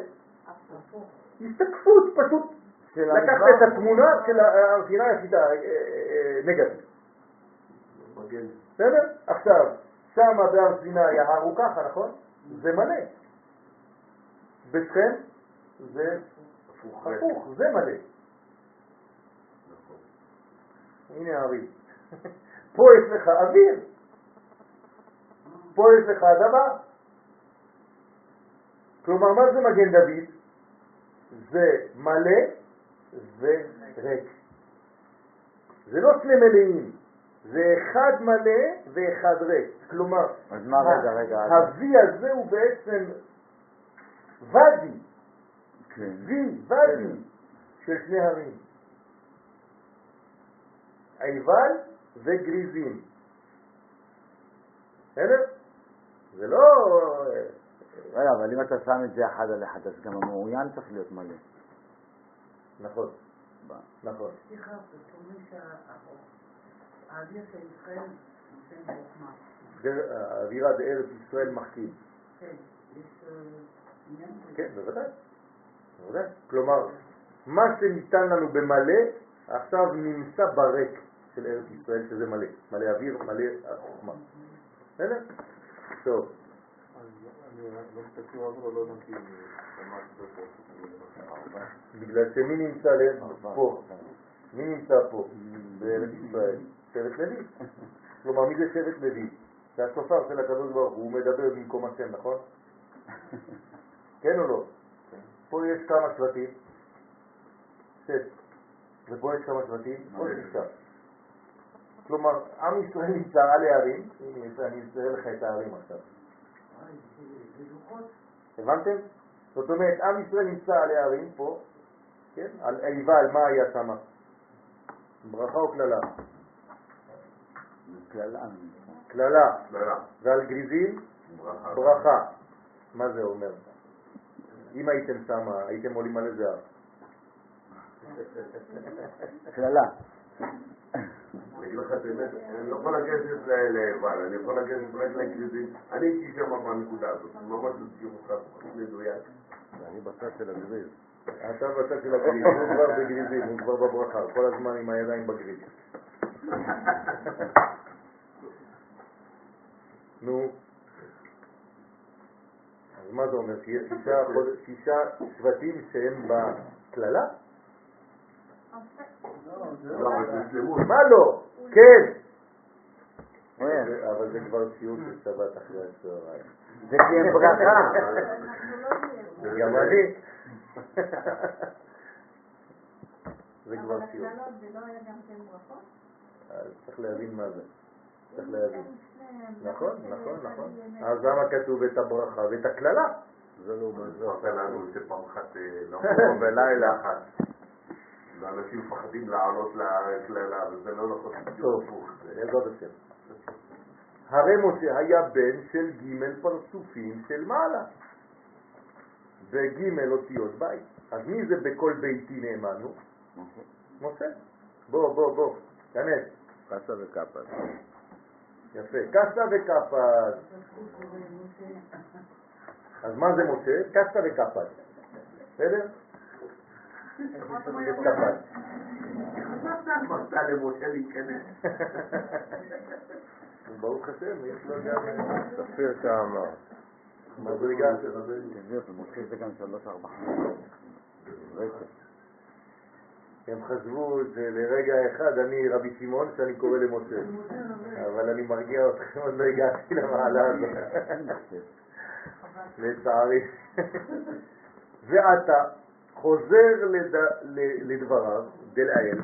הסתקפות פשוט. לקחת את התמונה של אה, אה, נגטיב. בסדר? עכשיו, שמה בהר סיני ההר הוא ככה, נכון? זה מלא. בשכם זה הפוך. הפוך, זה מלא. נכון. הנה הארי. פה יש לך אוויר, פה יש לך אדמה. כלומר, מה זה מגן דוד? זה מלא וריק. זה לא שני מלאים, זה אחד מלא ואחד ריק. כלומר, אז מה, רגע, רגע. ה-V הזה הוא בעצם ואדי, כן. V, ואדי, של שני הרים. עיבל וגריזים. בסדר? זה לא... רגע, אבל אם אתה שם את זה אחד על אחד, אז גם המעוין צריך להיות מלא. נכון, נכון. סליחה, זאת אומרת שהאוויר של ישראל נותן חוכמה. האווירה בארץ ישראל מחכים. כן, יש אה, עניין כזה. כן, בוודאי. בוודאי. כלומר, מה שניתן לנו במלא, עכשיו נמצא בריק של ארץ ישראל, שזה מלא. מלא אוויר, מלא חוכמה. בסדר? טוב. בגלל שמי נמצא פה? מי נמצא פה בארץ ישראל? שבט לוי. כלומר, מי זה שבט לוי? זה השופר של הקדוש ברוך הוא, מדבר במקום השם, נכון? כן או לא? פה יש כמה שבטים, שש, ופה יש כמה שבטים, עוד שישה. כלומר, עם ישראל נמצא על הערים, אני אצייר לך את הערים עכשיו. אוי, זה- זה לוחות. הבנתם? זאת אומרת, עם ישראל נמצא על הערים פה, כן? על עיבל, מה היה שם? ברכה או קללה? קללה. קללה. קללה, ועל גריזים, ברכה. ברכה. מה זה אומר? אם הייתם שם, הייתם עולים על איזה הר. קללה. אגיד לך את האמת, אני לא יכול לגשת ל- ליובל, אני יכול לגשת רק לגריזים. אני הייתי שם בנקודה הזאת, ממש לסיום אותך מדויק. אני בצד של הגריז. אתה בצד של הגריז, הוא כבר בגריזים, הוא כבר בברכה, כל הזמן עם הידיים בגריז. נו, אז מה זה אומר? שישה שבטים שהם בקללה? לא, זה לא, לא אבל זה שלמות. מה לא? כן! כן. זה- אבל זה כבר שיעור של שבת אחרי הצהריים. זה תהיה ברכה. אנחנו לא נהיה. גם אני. זה כבר אבל שיעור. הקללות זה לא היה גם כן ברכות? צריך להבין מה זה. צריך להבין. הם שניהם, נכון, זה נכון, אחד נכון. אז למה כתוב את הברכה ואת הקללה? זה לא ספר לנו שפעם אחת, אה, לא בלילה. אחת. ואנשים מפחדים לעלות לקללה, וזה לא נכון, בדיוק טוב, בעזרת השם. הרי משה היה בן של ג' פרצופים של מעלה, וג' אותיות בית. אז מי זה בכל ביתי נאמנו? משה. בוא, בוא, בוא, כנס. קסה וקפת. יפה. קסה וקפד. אז מה זה משה? קסה וקפד. בסדר? ברוך השם, יש לו גם תפיר כמה. מדרגה. חמש. רצף. הם חשבו שלרגע אחד אני רבי שמעון שאני קורא למשה, אבל אני מרגיע אתכם, עוד לא הגעתי למעלה הזאת, לצערי. ועתה חוזר לד... לדבריו, דלאל,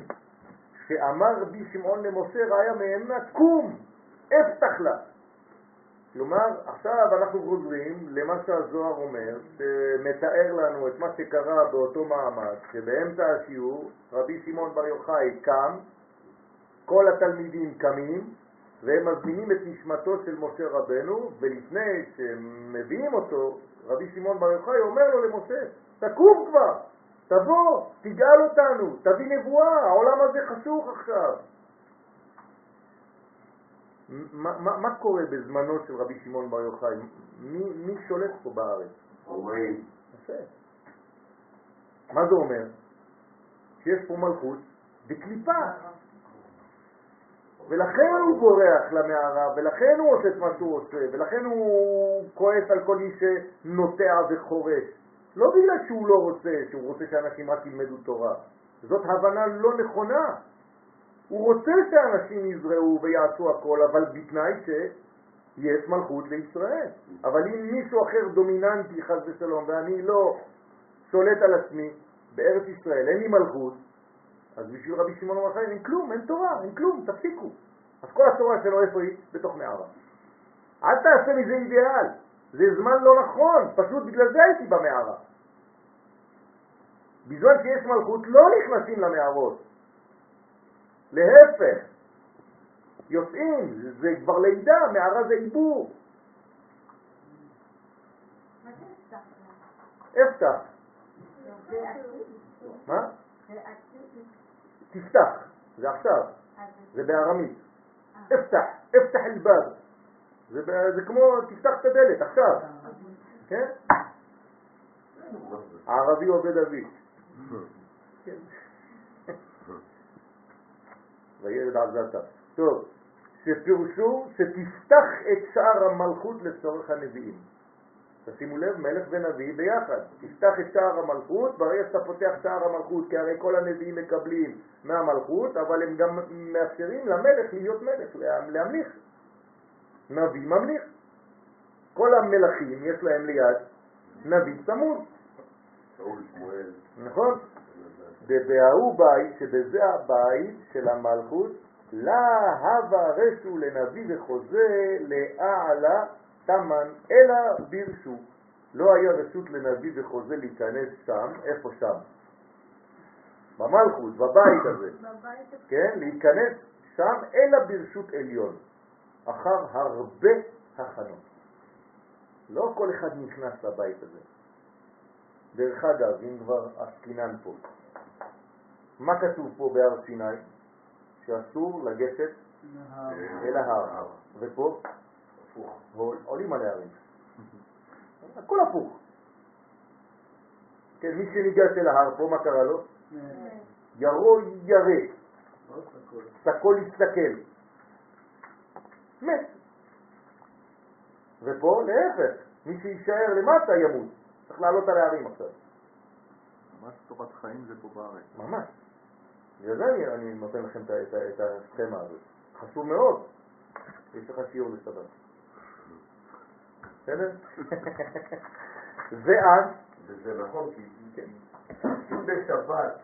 שאמר רבי שמעון למשה ראיה מהמה, קום, אפתח לה. כלומר, עכשיו אנחנו חוזרים למה שהזוהר אומר, שמתאר לנו את מה שקרה באותו מעמד, שבאמצע השיעור רבי שמעון בר יוחאי קם, כל התלמידים קמים, והם מזמינים את נשמתו של משה רבנו, ולפני שמביאים אותו, רבי שמעון בר יוחאי אומר לו למשה, תקום כבר, תבוא, תגאל אותנו, תביא נבואה, העולם הזה חשוך עכשיו. מה, מה, מה קורה בזמנו של רבי שמעון בר יוחאי? מי, מי שולט פה בארץ? אומרים. מה זה אומר? שיש פה מלכות בקליפה. ולכן הוא בורח למערה, ולכן הוא עושה את מה שהוא עושה, ולכן הוא כועס על כל מי שנוטע וחורש. לא בגלל שהוא לא רוצה, שהוא רוצה שאנשים רק ילמדו תורה. זאת הבנה לא נכונה. הוא רוצה שאנשים יזרעו ויעשו הכל, אבל בתנאי שיש מלכות לישראל. אבל אם מישהו אחר דומיננטי, חס ושלום, ואני לא שולט על עצמי בארץ ישראל, אין לי מלכות, אז בשביל רבי שמעון בר אין כלום, אין תורה, אין כלום, תפסיקו. אז כל התורה שלו איפה היא? בתוך מערה. אל תעשה מזה אידיאל, זה זמן לא נכון, פשוט בגלל זה הייתי במערה. בזמן שיש מלכות לא נכנסים למערות. להפך, יוצאים, זה, כבר לידה, מערה זה עיבור. מה זה אפתח? מה? תפתח, זה עכשיו, זה בארמית. אה. אפתח, אפתח אלבב. זה, כמו תפתח את הדלת עכשיו, כן? הערבי עובד אבי. כן. וילד עזתה. טוב, שפירשו שתפתח את שער המלכות לצורך הנביאים. תשימו לב, מלך ונביא ביחד. תפתח את שער המלכות, ברגע שאתה פותח שער המלכות, כי הרי כל הנביאים מקבלים מהמלכות, אבל הם גם מאפשרים למלך להיות מלך, לה- להמליך. נביא ממליך. כל המלכים יש להם ליד נביא צמוד, שאול שמואל. נכון? בהוא בית, שבזה הבית של המלכות, לה הווה רשו לנביא וחוזה לאעלה תמן, אלא בירשו. לא היה רשות לנביא וחוזה להיכנס שם, איפה שם? במלכות, בבית הזה, בבית כן? להיכנס שם, אלא ברשות עליון, אחר הרבה הכנות. לא כל אחד נכנס לבית הזה. דרך אגב, אם כבר עסקינן פה, מה כתוב פה בהר סיני? שאסור לגשת אל ההר. ופה עול- עולים על ההרים. הכל הפוך. כן, מי שניגש אל ההר פה, מה קרה לו? ירו ירא, סקול יסתכל. מת. ופה להפך, מי שיישאר למטה ימות. צריך לעלות על ההרים עכשיו. ממש תורת חיים זה פה בארץ. ממש. בגלל זה אני, אני נותן לכם את, את, את הסכמה הזאת. חשוב מאוד. יש לך שיעור לשבת. בסדר? ואז, וזה נכון, כי אם בשבת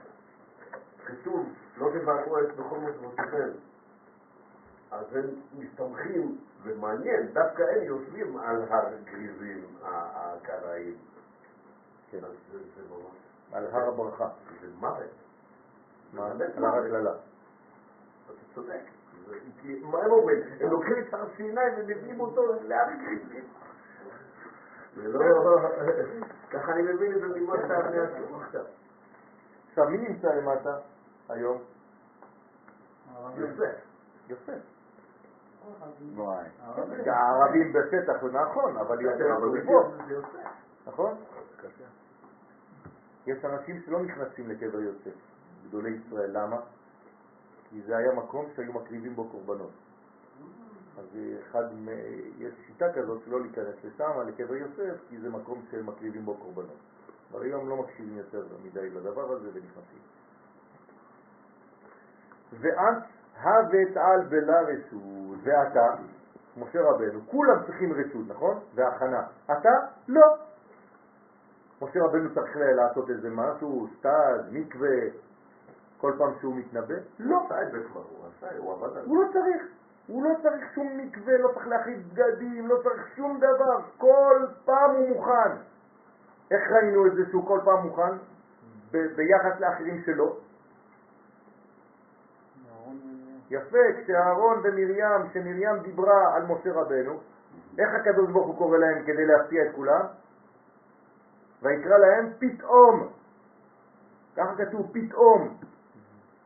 כתוב לא תבערו את בכל מושבותיכם, אז הם מסתמכים, ומעניין, דווקא הם יושבים על הר גריזים הקראים. כן, זה זה על הר הברכה. זה מוות. מה? זה על הר. הקללה. אתה צודק. זה- מה הם אומרים? הם לוקחים את הר סיני ומביאים אותו להר גריזים. ולא... ככה אני מבין את זה ממה שאתה מהשיעור עכשיו. עכשיו, מי נמצא למטה היום? יוסף. יוסף. וואי. הערבים הוא נכון, אבל זה יוסף. נכון? יש אנשים שלא נכנסים לקבר יוסף, גדולי ישראל, למה? כי זה היה מקום שהיו מקריבים בו קורבנות. אז אחד, יש שיטה כזאת שלא להיכנס לשם, לקבר יוסף, כי זה מקום שמקריבים בו קורבנות. אבל היום לא מקשיבים יותר מדי לדבר הזה ונכנסים. ואת הוות על בלה רשות, ואתה, משה רבנו, כולם צריכים רשות, נכון? והכנה. אתה? לא. משה רבנו צריך לעשות איזה משהו, סטאז', מקווה, כל פעם שהוא מתנבא? לא. עשה את זה כבר, הוא עשה, הוא עבד על זה. הוא לא צריך. הוא לא צריך שום מקווה, לא צריך להכניס בגדים, לא צריך שום דבר. כל פעם הוא מוכן. איך ראינו את זה שהוא כל פעם מוכן? ביחס לאחרים שלו. יפה, כשאהרון ומרים, כשמרים דיברה על משה רבנו, איך הקדוש ברוך הוא קורא להם כדי להפתיע את כולם? ויקרא להם פתאום. ככה כתוב, פתאום.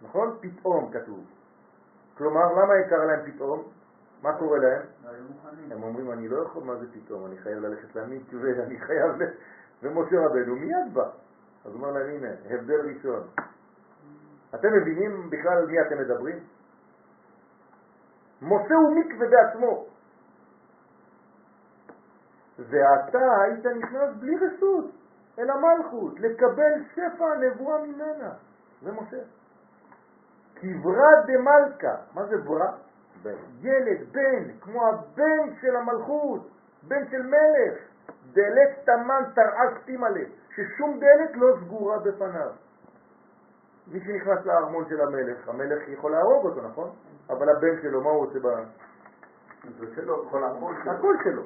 נכון? פתאום כתוב. כלומר, למה יקרא להם פתאום? מה קורה להם? מוכנים. הם אומרים, אני לא יכול, מה זה פתאום? אני חייב ללכת למקווה, אני חייב ל... ומשה רבנו מיד בא. אז הוא אומר להם, הנה, הבדל ראשון. אתם מבינים בכלל על מי אתם מדברים? משה הוא מקווה בעצמו. ואתה היית נכנס בלי רשות אל המלכות, לקבל שפע הנבואה ממנה. זה משה. כברה דמלכה. מה זה ברא? ילד, בן, כמו הבן של המלכות, בן של מלך. דלת תמן תרעש תימלה, ששום דלת לא סגורה בפניו. מי שנכנס לארמון של המלך, המלך יכול להרוג אותו, נכון? אבל הבן שלו, מה הוא עושה ב... זה שלו, כל הכל שלו. הכל שלו.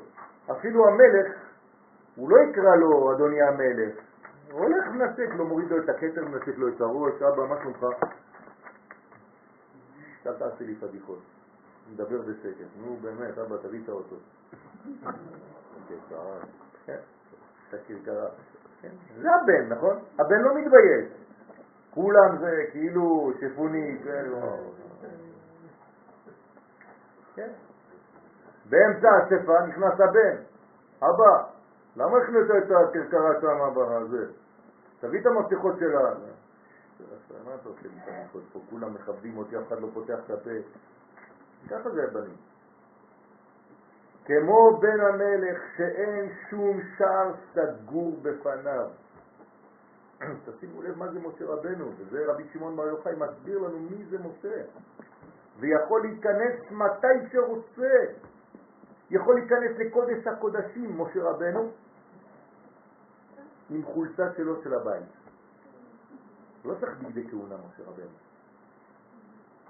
אפילו המלך, הוא לא יקרא לו אדוני המלך, הולך מנתק לו, מוריד לו את הכתר, מנתק לו את הראש, אבא, מה שלומך? אל תעשה לי פדיחות. מדבר בשקט. נו באמת, אבא, תביא את האוטו. כן, את הכרכרה. כן, זה הבן, נכון? הבן לא מתבייש. כולם זה כאילו שפוני, כן. כן. באמצע השפה נכנס הבן. אבא, למה הכנסת את הכרכרה שם בזה? תביא את המפתחות שלה. מה אתה עושה לי את פה? כולם מכבדים אותי, אף אחד לא פותח את הפה. ככה זה הבנים. כמו בן המלך שאין שום שער סגור בפניו. תשימו לב מה זה משה רבנו, וזה רבי שמעון בר יוחאי מסביר לנו מי זה משה. ויכול להיכנס מתי שרוצה. יכול להיכנס לקודש הקודשים, משה רבנו, עם חולצה שלו של הבית. לא צריך בגדי כהונה, משה רבנו.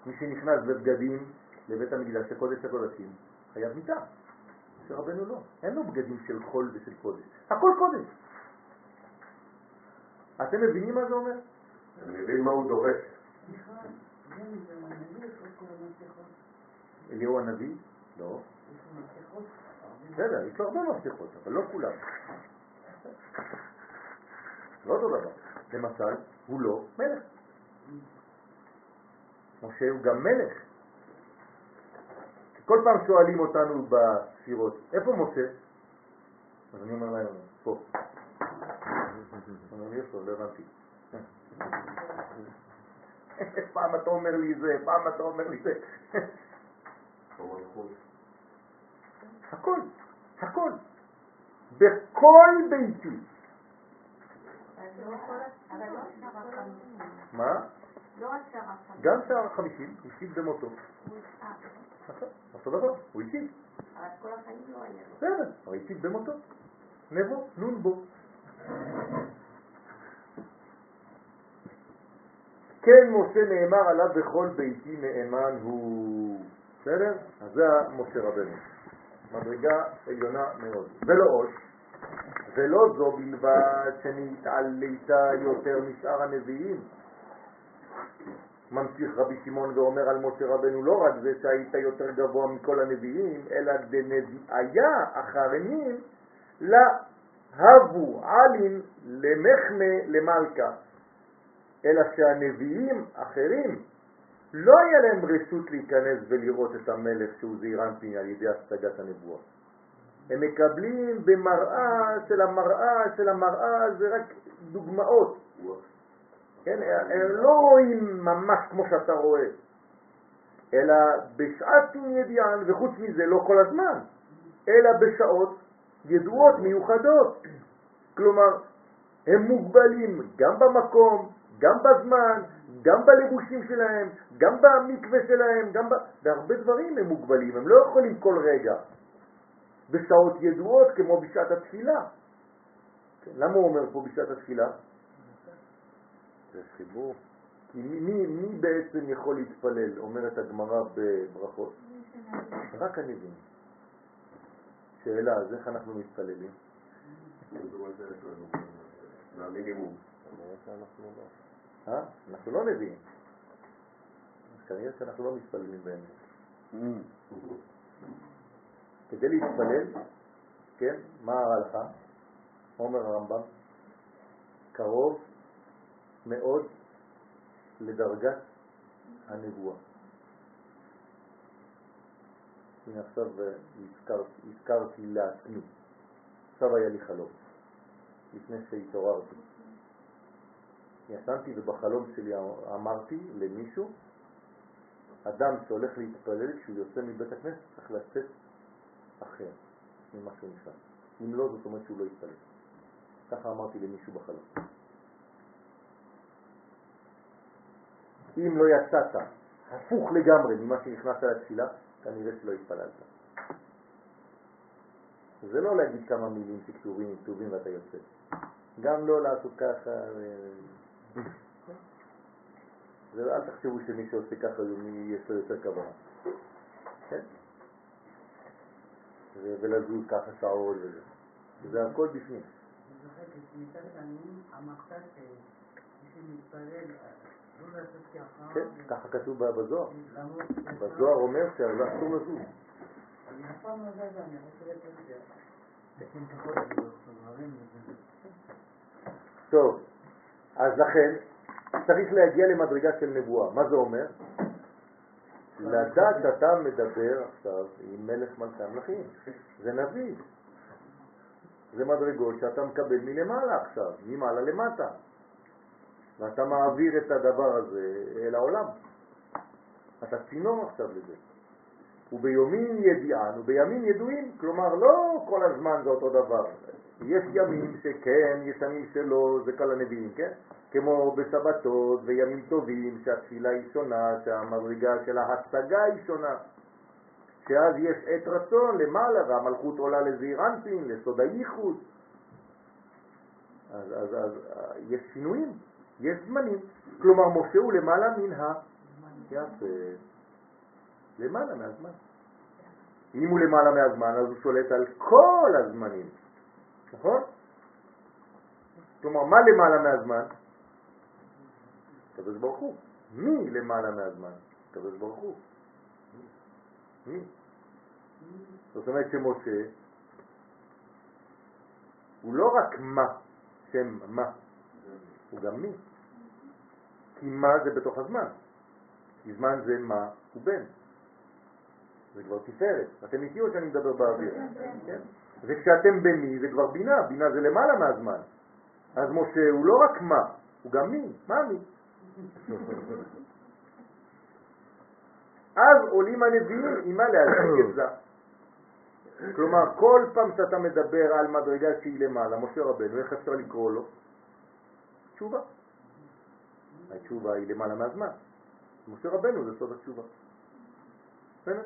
מי שנכנס בבגדים לבית המקדש, לקודש הקודשים, חייב מיטה. משה רבנו לא. אין לו בגדים של חול ושל קודש. הכל קודש. אתם מבינים מה זה אומר? אני מבין מה הוא דורש. אליהו הנביא? לא. בסדר, יש לו הרבה מפתחות, אבל לא כולם. לא אותו דבר. למשל, הוא לא מלך. משה הוא גם מלך. כל פעם שואלים אותנו בספירות, איפה משה? אז אני אומר להם, פה. אומר לי, איפה? לא הבנתי. פעם אתה אומר לי זה, פעם אתה אומר לי זה. הכל, הכל. בכל ביתי. מה? לא השער החמישי. גם שער החמישים, השיב במותו. הוא השאר. נכון, אותו דבר, הוא השיב. אבל כל החיים לא היה. בסדר, הוא השיב במותו. נבו, נון בו. כן משה נאמר עליו בכל ביתי נאמן הוא. בסדר? אז זה משה רבנו. מדרגה עליונה מאוד. ולא עוד, ולא זו בלבד שנתעלית יותר משאר הנביאים. ממשיך רבי שמעון ואומר על משה רבנו לא רק זה שהיית יותר גבוה מכל הנביאים, אלא דנביאיה אחריהם להבו עלין למחמה למלכה. אלא שהנביאים אחרים לא היה להם רשות להיכנס ולראות את המלך שהוא זעירנטי על ידי השגת הנבואה. הם מקבלים במראה של המראה של המראה, זה רק דוגמאות. כן, הם לא רואים ממש כמו שאתה רואה, אלא בשעת ידיען, וחוץ מזה לא כל הזמן, אלא בשעות ידועות מיוחדות. כלומר, הם מוגבלים גם במקום, גם בזמן, גם בלבושים שלהם, גם במקווה שלהם, גם ב... בהרבה דברים הם מוגבלים, הם לא יכולים כל רגע. בשעות ידועות כמו בשעת התפילה. כן, למה הוא אומר פה בשעת התפילה? זה חיבור. כי מי, מי, מי בעצם יכול להתפלל, אומרת הגמרא בברכות? רק הנביאים. שאלה, אז איך אנחנו מתפללים? זה המינימום. אה? אנחנו לא נביאים. כנראה שאנחנו לא מתפללים באמת. כדי להתפלל, כן, מה ההלכה? אומר הרמב"ם, קרוב מאוד לדרגת הנבואה. הנה עכשיו הזכר, הזכרתי לעצמי, עכשיו היה לי חלום, לפני שהתעוררתי. ישנתי ובחלום שלי אמרתי למישהו, אדם שהולך להתפלל כשהוא יוצא מבית הכנסת צריך לצאת אחר ממה שהוא נכנס. אם לא, זאת אומרת שהוא לא יתפלל. ככה אמרתי למישהו בחלום. אם לא יצאת הפוך לגמרי ממה שנכנסת לתפילה, כנראה שלא התפללת. זה לא להגיד כמה מילים שכתובים כתובים ואתה יוצא. גם לא לעשות ככה. זה, אל תחשבו שמי שעושה ככה יש לו יותר כוונה. כן? ולזוז ככה שעות וזה. זה הכל בפנים. לא. כן, ככה כתוב בזוהר. בזוהר אומר שאסור לזוז. אני אף פעם לא זזה, אני רוצה לתת טוב, אז לכן צריך להגיע למדרגה של נבואה. מה זה אומר? לדעת שאתה מדבר עכשיו עם מלך מלכי המלכים. זה נביא. זה מדרגות שאתה מקבל מלמעלה עכשיו, ממעלה למטה. ואתה מעביר את הדבר הזה אל העולם. אתה צינור עכשיו לזה. וביומין ידיען ובימים ידועים, כלומר לא כל הזמן זה אותו דבר. יש ימים שכן, יש ימים שלא, זה כל הנביאים, כן? כמו בשבתות וימים טובים שהתפילה היא שונה, שהמדרגה של ההשגה היא שונה. שאז יש עת רצון למעלה והמלכות עולה לזעיר לסוד הייחוד. אז, אז, אז יש שינויים, יש זמנים. כלומר משה הוא למעלה מן ה... למעלה מהזמן. אם הוא למעלה מהזמן, אז הוא שולט על כל הזמנים, נכון? כלומר, מה למעלה מהזמן? הקדוש ברוך הוא. מי למעלה מהזמן? הקדוש ברוך הוא. מי? זאת אומרת שמשה הוא לא רק מה, שם מה, הוא גם מי. כי מה זה בתוך הזמן. כי זמן זה מה הוא בן. זה כבר תפארת. אתם איתי או שאני מדבר באוויר? כן. וכשאתם במי זה כבר בינה, בינה זה למעלה מהזמן. אז משה הוא לא רק מה, הוא גם מי, מה מי? אז עולים הנביאים עמה להזיק את זה. כלומר, כל פעם שאתה מדבר על מדרגה שהיא למעלה, משה רבנו, איך אפשר לקרוא לו? תשובה. התשובה היא למעלה מהזמן. משה רבנו זה סוד התשובה. בסדר?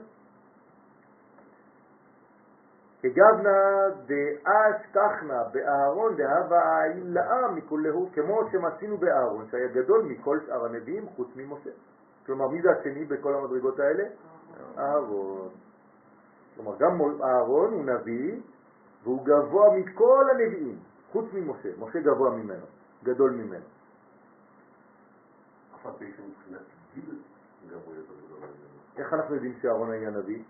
כגבנה דאשכחנה באהרון דהבה העילאה מכולהו, כמו שמצינו באהרון, שהיה גדול מכל שאר הנביאים חוץ ממשה. כלומר, מי זה השני בכל המדרגות האלה? אהרון. כלומר, גם אהרון הוא נביא, והוא גבוה מכל הנביאים, חוץ ממשה. משה גבוה ממנו, גדול ממנו. איך אנחנו יודעים שאהרון היה נביא?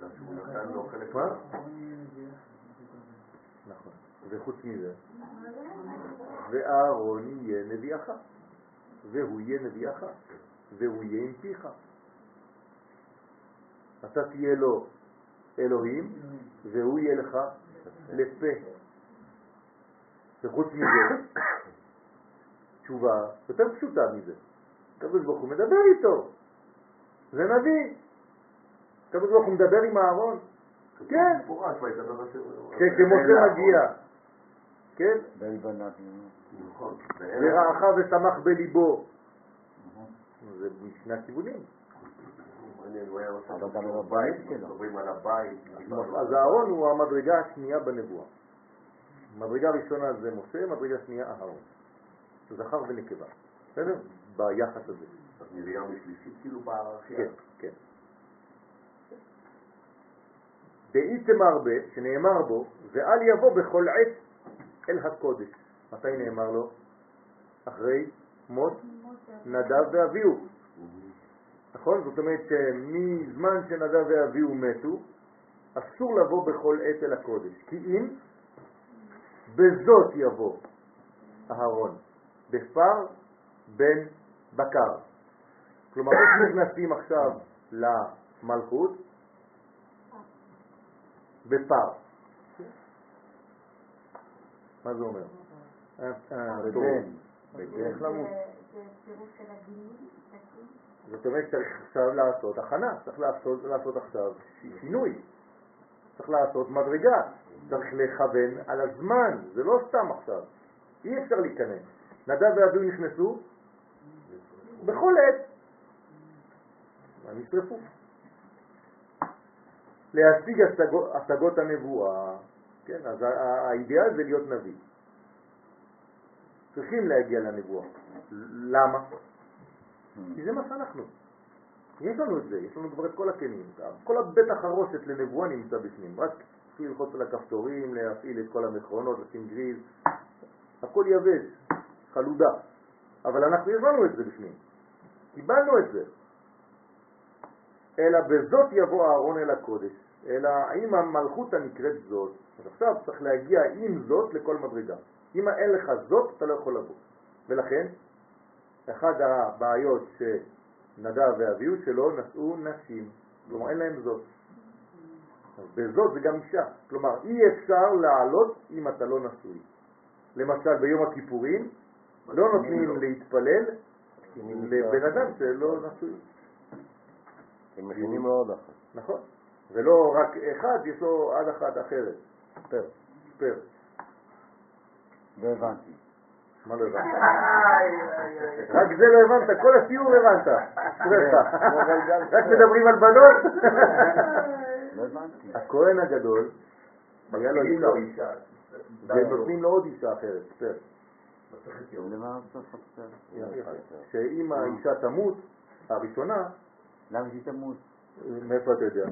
בגלל שהוא נתן לו חלק מה? מה- נכון. וחוץ מזה, ואהרון יהיה נביאך, והוא יהיה נביאך, והוא יהיה עם פיך. אתה תהיה לו אלוהים, והוא יהיה לך לפה. וחוץ מזה, תשובה יותר פשוטה מזה. הקדוש ברוך הוא מדבר איתו, זה נביא. הקדוש ברוך הוא מדבר עם אהרון, כן. כשמשה מגיע, כן? בן בנת. נכון. ורעך ושמח בליבו. זה משני הכיוונים. הבית. אז אהרון הוא המדרגה השנייה בנבואה. מדרגה ראשונה זה משה, מדרגה שנייה אהרון. זכר ונקבה. בסדר? ביחס הזה. אז מרים משלישית כאילו בהערכה. כן, כן. דאיתמר ב' שנאמר בו, ואל יבוא בכל עת אל הקודש. מתי נאמר לו? אחרי מות נדב ואביהו. נכון? זאת אומרת שמזמן שנדב ואביהו מתו, אסור לבוא בכל עת אל הקודש. כי אם בזאת יבוא אהרון, בפר בן בקר. כלומר, איך נכנסים עכשיו למלכות? בפר. מה זה אומר? אה, אה, למות? זאת אומרת צריך עכשיו לעשות הכנה, צריך לעשות, לעשות עכשיו שינוי, צריך לעשות מדרגה, צריך לכוון על הזמן, זה לא סתם עכשיו, אי אפשר להיכנס. נדב ואביהו נכנסו? בכל עת, הם נשרפו. להשיג השגות, השגות הנבואה, כן, אז ה- ה- האידאל זה להיות נביא. צריכים להגיע לנבואה. למה? כי זה מה שאנחנו. יש לנו את זה, יש לנו כבר את כל הכלים. כל הבית החרושת לנבואה נמצא בפנים, רק צריך ללחוץ על הכפתורים, להפעיל את כל המכרונות, לשים גריז, הכל יבש, חלודה. אבל אנחנו הבנו את זה בפנים, קיבלנו את זה. אלא בזאת יבוא אהרון אל הקודש, אלא האם המלכות הנקראת זאת, אז עכשיו צריך להגיע עם זאת לכל מדרגה. אם אין לך זאת, אתה לא יכול לבוא. ולכן, אחת הבעיות שנדב ואביהו שלו נשאו נשים, כלומר אין להם זאת. בזאת זה גם אישה, כלומר אי אפשר לעלות אם אתה לא נשוי. למשל ביום הכיפורים לא נותנים להתפלל לבן אדם שלא נשוי. הם מכינים מאוד אחת. נכון. ולא רק אחד, יש לו עד אחת אחרת. פר. פר. לא הבנתי. מה לא הבנת? רק זה לא הבנת, כל הסיור הבנת. אשריך. רק מדברים על בנות. לא הבנתי. הכהן הגדול, היה לו אישה. ונותנים לו עוד אישה אחרת, פר. שאם האישה תמות, הראשונה, למה שהיא תמות? מאיפה אתה יודע?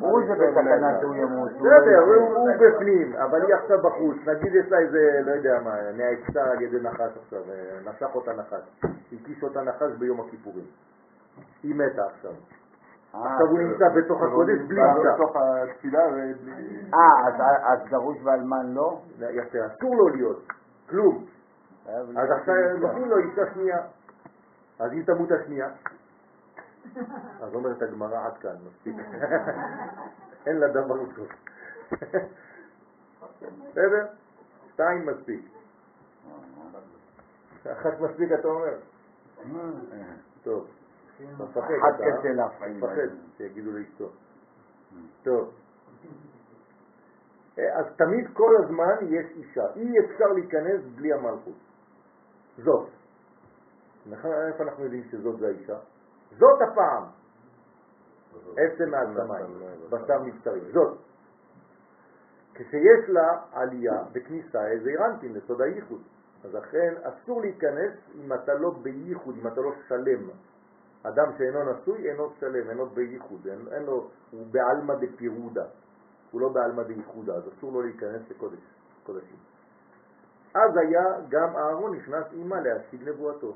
הוא זה בסכנה שהוא ימות. בסדר, הוא בפנים, אבל היא עכשיו בחוץ. נגיד יש לה איזה, לא יודע מה, נעצה על ידי נחש עכשיו, נשך אותה נחש. הקיש אותה נחש ביום הכיפורים. היא מתה עכשיו. עכשיו הוא נמצא בתוך הקודש בלי אישה. בתוך התפילה ובלי... אה, אז- גרוש ואלמן לא? יפה, אסור לו להיות, כלום. אז עכשיו. נותנים לו אישה שנייה. אז אם תמות השנייה, אז אומרת הגמרא עד כאן, מספיק. אין לה דם בראשו. בסדר? שתיים מספיק. אחת מספיק אתה אומר? טוב. אתה מפחד, אתה. מפחד שיגידו לאשתו. טוב. אה, אז תמיד כל הזמן יש אישה. אי אפשר להיכנס בלי המלכות. זאת. נכון, איפה אנחנו יודעים שזאת זה האישה? זאת הפעם. עצם מהשמיים, בשר מבשרי. זאת. כשיש לה עלייה בכניסה איזה אירנטין לסוד הייחוד. אז לכן אסור להיכנס אם אתה לא בייחוד, אם אתה לא שלם. אדם שאינו נשוי אינו שלם, אינו בייחוד, אין, אין לו, הוא בעלמא דפירודה, הוא לא בעלמא דייחודה, אז אסור לו להיכנס לקודש, קודשים. אז היה גם אהרון נכנס עימה להשיג נבואתו.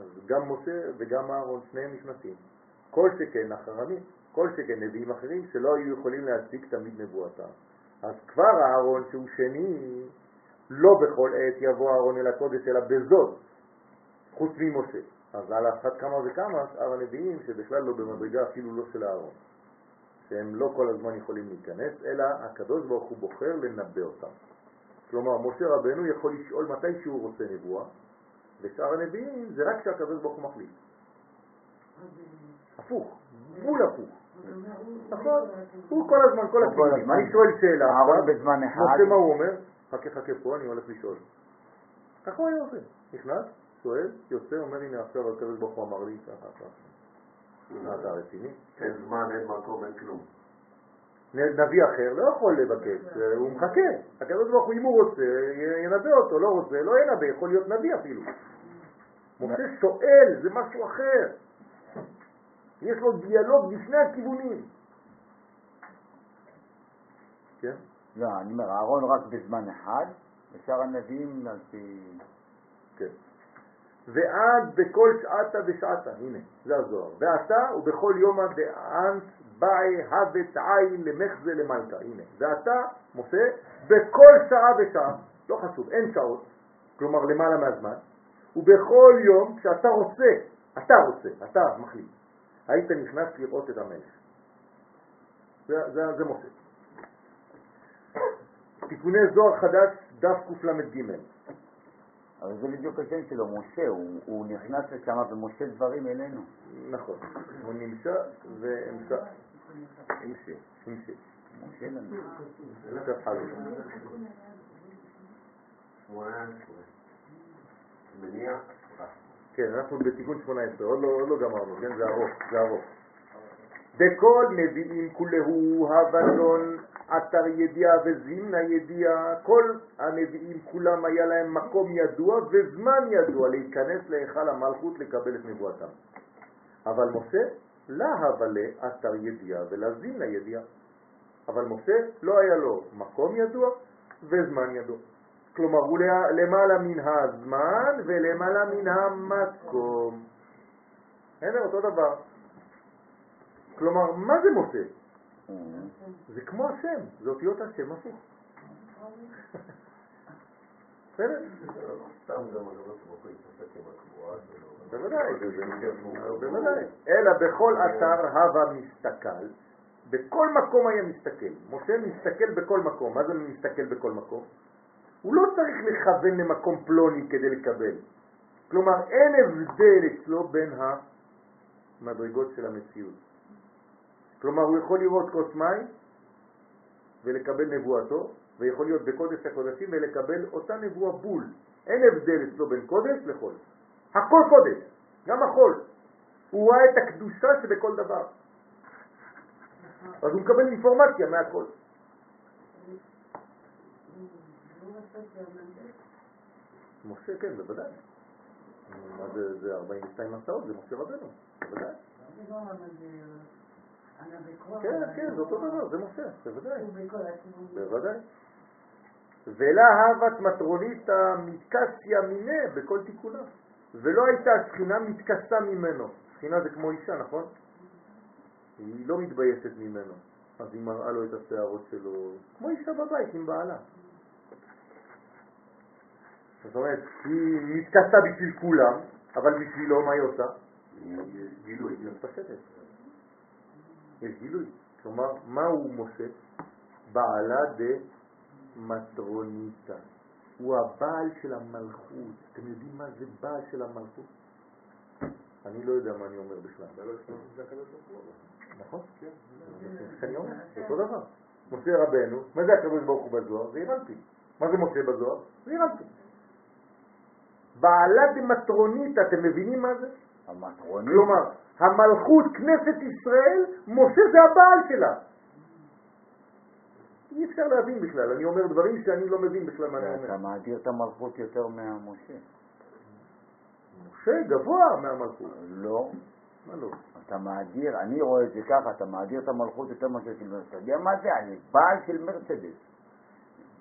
אז גם משה וגם אהרון, שניהם נכנסים. כל שכן אחרונים, כל שכן נביאים אחרים שלא היו יכולים להשיג תמיד נבואתם. אז כבר אהרון שהוא שני, לא בכל עת יבוא אהרון אל הקודש אלא בזאת, חוץ ממשה. אז על אחת כמה וכמה שאר הנביאים שבכלל לא במדרגה אפילו לא של אהרון. שהם לא כל הזמן יכולים להיכנס, אלא הקדוש ברוך הוא בוחר לנבא אותם. כלומר, משה רבנו יכול לשאול מתי שהוא רוצה נבואה, ושאר הנביאים זה רק כשהקדוש ברוך הוא מחליט. הפוך, בול הפוך. נכון, הוא כל הזמן, כל הכיוונים. הזמן. אני שואל שאלה, אהרון עכשיו, בזמן אחד. משה מה הוא אומר? חכה חכה פה, אני הולך לשאול. ככה הוא היה עושה. נכנס, שואל, יוצא, אומר הנה עכשיו הקדוש ברוך הוא אמר לי ככה ככה. מה אתה רציני? אין זמן, אין מקום, אין כלום. נביא אחר לא יכול לבקש, אה, הוא מחכה. הקדוש ברוך הוא אם הוא רוצה, ינבא אותו, לא רוצה, לא ינבא, יכול להיות נביא אפילו. משה שואל, זה משהו אחר. יש לו דיאלוג בשני הכיוונים. כן? לא, אני אומר, אהרון רק בזמן אחד, ושאר הנביאים על פי... כן. ועד בכל שעתה ושעתה, הנה, זה הזוהר. ועתה ובכל יומא דאנט באי הבט עין למחזה למלכה, הנה. ועתה, משה, בכל שעה ושעה, לא חשוב, אין שעות, כלומר למעלה מהזמן, ובכל יום כשאתה רוצה, אתה רוצה, אתה מחליט, היית נכנס לראות את המלך. זה, זה, זה משה. תיקוני זוהר חדש, דף קל"ג. אבל זה בדיוק השם שלו, משה, הוא, הוא נכנס לשם ומשה דברים אלינו. נכון, הוא נמצא והמשך. משה. המשך. משה לנו. מניח. כן, אנחנו בתיקון 18, עוד לא, עוד לא גמרנו, כן? זה ארוך, זה ארוך. דכל נביאים כולהו הבלון אתר ידיעה וזימנה ידיעה, כל הנביאים כולם היה להם מקום ידוע וזמן ידוע להיכנס להיכל המלכות לקבל את נבואתם. אבל משה, לה הבלה אתר ידיעה ולזימנה ידיעה. אבל משה לא היה לו מקום ידוע וזמן ידוע. כלומר, הוא למעלה מן הזמן ולמעלה מן המקום. הנה אותו דבר. כלומר, מה זה משה? זה כמו השם, זה אותיות השם הפוך. בסדר? שלו. בוודאי, בוודאי. אלא בכל אתר הווה מסתכל, בכל מקום היה מסתכל. משה מסתכל בכל מקום. מה זה מסתכל בכל מקום? הוא לא צריך לכוון למקום פלוני כדי לקבל. כלומר, אין הבדל אצלו בין המדרגות של המציאות. כלומר, הוא יכול לראות כוס מים ולקבל נבואתו, ויכול להיות בקודש הקודשים ולקבל אותה נבואה בול. אין הבדל אצלו בין קודש לחול. הכל קודש, גם החול. הוא רואה את הקדושה שבכל דבר. אז הוא מקבל אינפורמציה מהכל. משה, כן, בוודאי. מה זה, זה 42 מסעות, זה משה רבנו, בוודאי. כן, כן, זה אותו דבר, זה משה, בוודאי. בוודאי. ולהבת מטרוניתא מתקסיה מיני בכל תיקונה. ולא הייתה השכינה מתכסה ממנו. שכינה זה כמו אישה, נכון? היא לא מתביישת ממנו. אז היא מראה לו את השערות שלו, כמו אישה בבית עם בעלה. זאת אומרת, היא מתכסה בשביל כולם, אבל בשבילו מה היא עושה? גילוי, היא מתפשטת. יש גילוי. כלומר, מה הוא משה? בעלה דמטרוניתא. הוא הבעל של המלכות. אתם יודעים מה זה בעל של המלכות? אני לא יודע מה אני אומר בכלל. נכון? כן. אני אומר, אותו דבר. משה רבנו, מה זה הקדוש ברוך הוא בזוהר? זה אירנטי. מה זה משה בזוהר? זה אירנטי. בעלה דמטרונית, אתם מבינים מה זה? המטרונית. כלומר, המלכות, כנסת ישראל, משה זה הבעל שלה. אי אפשר להבין בכלל, אני אומר דברים שאני לא מבין בכלל מה אני אתה אומר. מאדיר את המלכות יותר מהמשה. משה גבוה מהמלכות. לא. מה לא? אתה מאדיר, אני רואה את זה ככה, אתה מאדיר את המלכות יותר מאשר של מרצדס. אתה יודע מה זה? אני בעל של מרצדס.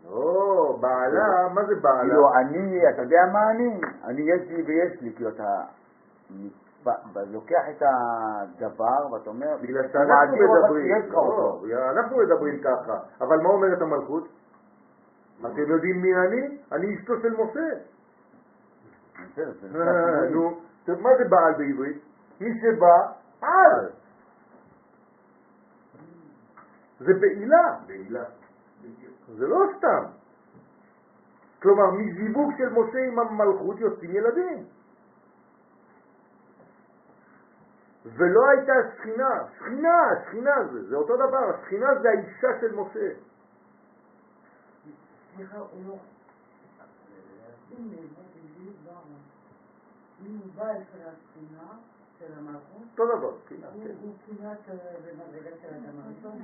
לא, בעלה, מה זה בעלה? כאילו אני, אתה יודע מה אני? אני יש לי ויש לי, כאילו אתה לוקח את הדבר ואתה אומר, בגלל שאנחנו מדברים. לא, אנחנו מדברים ככה, אבל מה אומרת המלכות? אתם יודעים מי אני? אני אשתו של משה. אה, נו, מה זה בעל בעברית? מי שבא, על. זה בעילה, בעילה. זה לא סתם. כלומר, מזיווג של משה עם המלכות יוצאים ילדים. ולא הייתה שכינה, שכינה, שכינה זה, זה אותו דבר, השכינה זה האישה של משה. סליחה, הוא לא... אם הוא הספינה, של המלכות, אותו דבר, כן. הוא כמעט אה, במדרגה של אדם הראשון.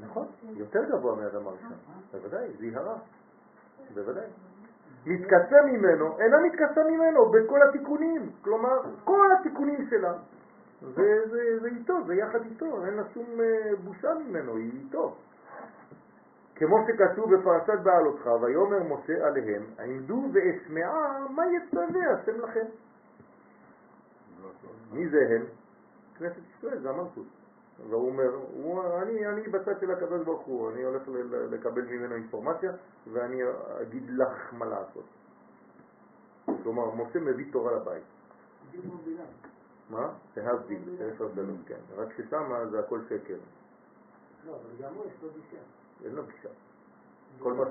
נכון, יותר גבוה מאדם הראשון, בוודאי, זיהרה, בוודאי. מתכסה ממנו, אינה מתכסה ממנו בכל התיקונים, כלומר, כל התיקונים שלה. זה, זה, איתו, זה יחד איתו, אין לה שום אה, בושה ממנו, היא איתו. כמו שכתוב בפרשת בעלותך, ויאמר משה עליהם, עמדו ואשמעה מה יצווה השם לכם. מי זה הם? כנסת ישראל, זה המלכות. והוא אומר, הוא, אני, אני בצד של הקדוש ברוך הוא, אני הולך לקבל ממנו אינפורמציה ואני אגיד לך מה לעשות. כלומר, משה מביא תורה לבית. מה? להבדיל, אלף הבדלות, כן. רק ששם זה הכל שקר, לא, אבל גם הוא יש לו גישה. אין לו גישה. כל מה...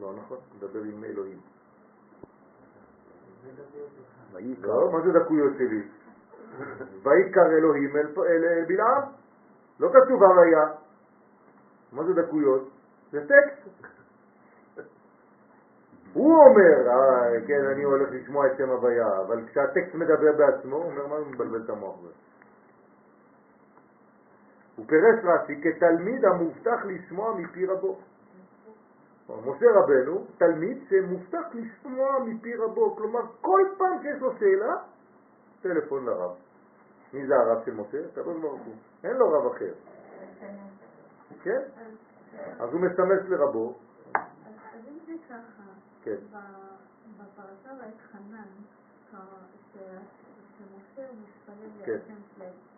לא נכון, מדבר עם אלוהים. לא, מה זה דקויות שלי? ויקרא אלוהים אל, בלעם. לא כתוב הוויה. מה זה דקויות? זה טקסט. הוא אומר, אה, כן, אני הולך לשמוע את שם הוויה, אבל כשהטקסט מדבר בעצמו, הוא אומר, מה הוא מבלבל את המוח הזה? הוא פירש רש"י כתלמיד המובטח לשמוע מפי רבו. משה רבנו, תלמיד שמובטח לשמוע מפי רבו, כלומר כל פעם שיש לו שאלה, טלפון לרב. מי זה הרב של משה? הקדוש ברוך הוא. אין לו רב אחר. כן? אז הוא מסמס לרבו, אז אז אם זה ככה, כן, בפרשה ואתחנן, ש- שמשה מתפלל כן. להשם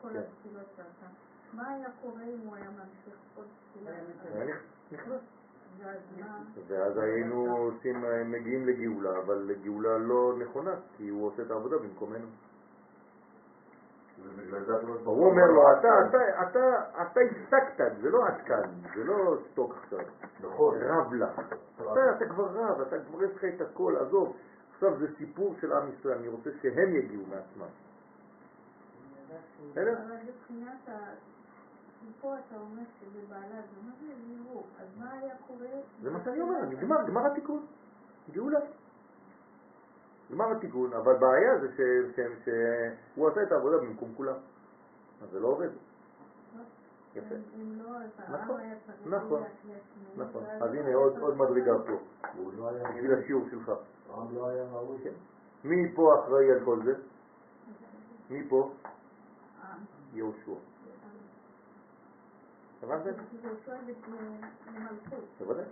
כל כן. התפילות שלך, מה היה קורה אם הוא היה ממשיך עוד תפילה? היה נכ- נכנס. ואז היינו עושים, מגיעים לגאולה, אבל לגאולה לא נכונה, כי הוא עושה את העבודה במקומנו. ובגלל זה הקדוש ברוך הוא אומר לו, אתה, אתה, אתה, אתה הפסקת, זה לא עד כאן, זה לא סטוק עכשיו. נכון. רב לך. אתה, אתה כבר רב, אתה כבר יש לך את הכל, עזוב. עכשיו זה סיפור של עם ישראל, אני רוצה שהם יגיעו מעצמם. בסדר? אבל מבחינת ה... פה אתה אומר שזה בעלה, זה מה זה ליהוק? אז מה היה קורה? זה מה שאני אומר, נגמר, גמר התיקון. גאולה. גמר התיקון, אבל בעיה זה ש- ש- שהוא עשה את העבודה במקום כולם. אז זה לא עובד. יפה. לא, נכון, נכון, נכון. אז הנה עוד מדרגה. פה, הוא לא היה בשביל השיעור שלך. העם היה ראוי. מי פה אחראי על כל זה? מי פה? יהושע. הבנתם? זה למלכות, בוודאי.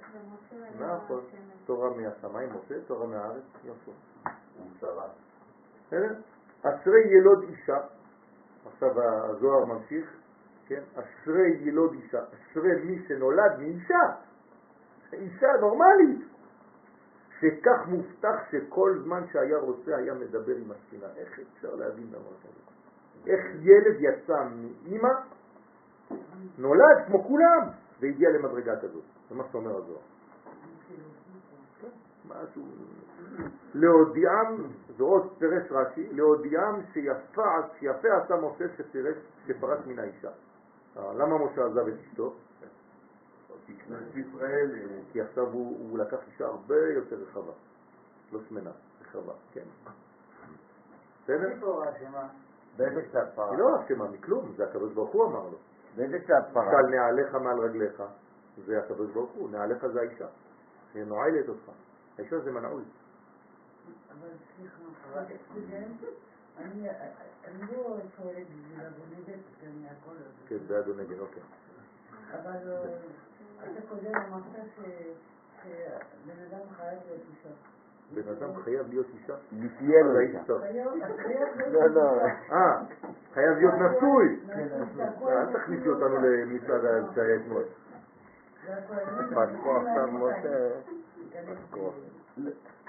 נכון. השמן. תורה מהשמיים משה, תורה מהארץ שרד. בסדר? אשרי ילוד אישה, עכשיו הזוהר ממשיך, כן? אשרי ילוד אישה, אשרי מי שנולד מאישה, אישה נורמלית, שכך מובטח שכל זמן שהיה רוצה היה מדבר עם השכינה. איך אפשר להבין דבר כזה? איך ילד יצא מאימא, נולד כמו כולם, והגיע למדרגה כזאת. זה מה שאומר הזוהר. משהו... להודיעם, זה עוד פירש רש"י, להודיעם שיפה, עשה משה שפירש, שפרש מן האישה. אה, למה משה עזב את אשתו? כי אה, כי עכשיו הוא, הוא לקח אישה הרבה יותר רחבה, לא שמנה, רחבה, כן. בסדר? היא לא אשמה מכלום, זה הקדוש ברוך הוא אמר לו. באיזה קצת פרה? של נעליך מעל רגליך, זה הקדוש ברוך הוא, נעליך זה האישה, היא נועלת אותך. האישה זה מנעול. אבל סליחה, אבל אני לא שואלת בשביל כי אני הכל. כן, זה אדונגן, אוקיי. אבל אה, אתה קודם אמרת שבן אדם חייב להיות אישה. בן אדם חייב להיות אישה. נתיהיה לו אישה. לא, לא. אה, חייב להיות נשוי. אל תכניסי אותנו למצעד שהיה אתמול. פתחו עכשיו משה. פתחו.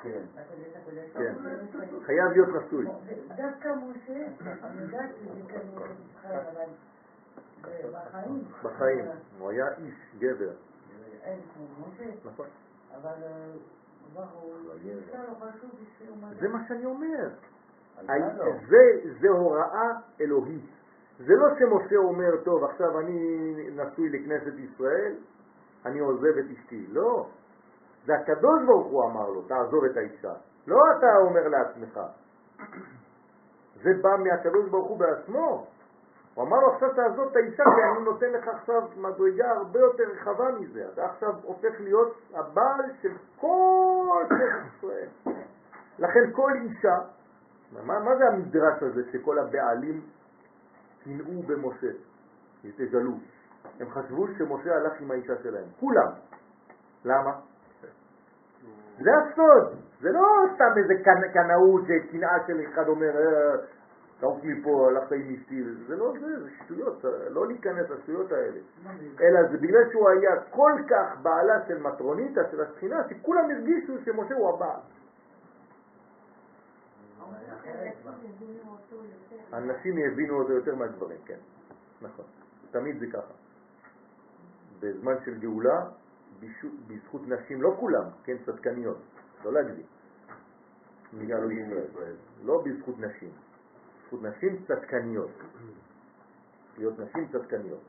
כן. לקודש הקודש. כן. חייב להיות נשוי. דווקא משה, אני יודעת שזה כן הוא חי, אבל בחיים. בחיים. הוא היה איש, גבר. אין כמו משה, נכון. אבל לא זה מה שאני אומר. לא? זה, זה הוראה אלוהית. זה לא שמשה אומר, טוב, עכשיו אני נשוי לכנסת ישראל, אני עוזב את אשתי. לא. זה הקדוש ברוך הוא אמר לו, תעזוב את האישה. לא אתה אומר לעצמך. זה בא מהקדוש ברוך הוא בעצמו. הוא אמר לו עכשיו תעזוב את האישה כי אני נותן לך עכשיו מדרגה הרבה יותר רחבה מזה. אתה עכשיו הופך להיות הבעל של כל כנסת ישראל. לכן כל אישה, מה, מה זה המדרש הזה שכל הבעלים קינאו במשה, תגלו? הם חשבו שמשה הלך עם האישה שלהם, כולם. למה? זה הסוד, זה לא סתם איזה קנ- קנאות, קנאה של אחד אומר, "אה, תעוף מפה, הלכת עם אשתי, זה לא זה, זה שטויות, לא להיכנס לשטויות האלה. אלא זה בגלל שהוא היה כל כך בעלה של מטרוניתה, של השכינה, שכולם הרגישו שמשה הוא הבעל. הנשים יבינו אותו יותר מהגברים, כן, נכון. תמיד זה ככה. בזמן של גאולה, בזכות נשים, לא כולם, כן, צדקניות, לא להגזים. מגלו ישראל. לא בזכות נשים, נשים צדקניות. להיות נשים צדקניות.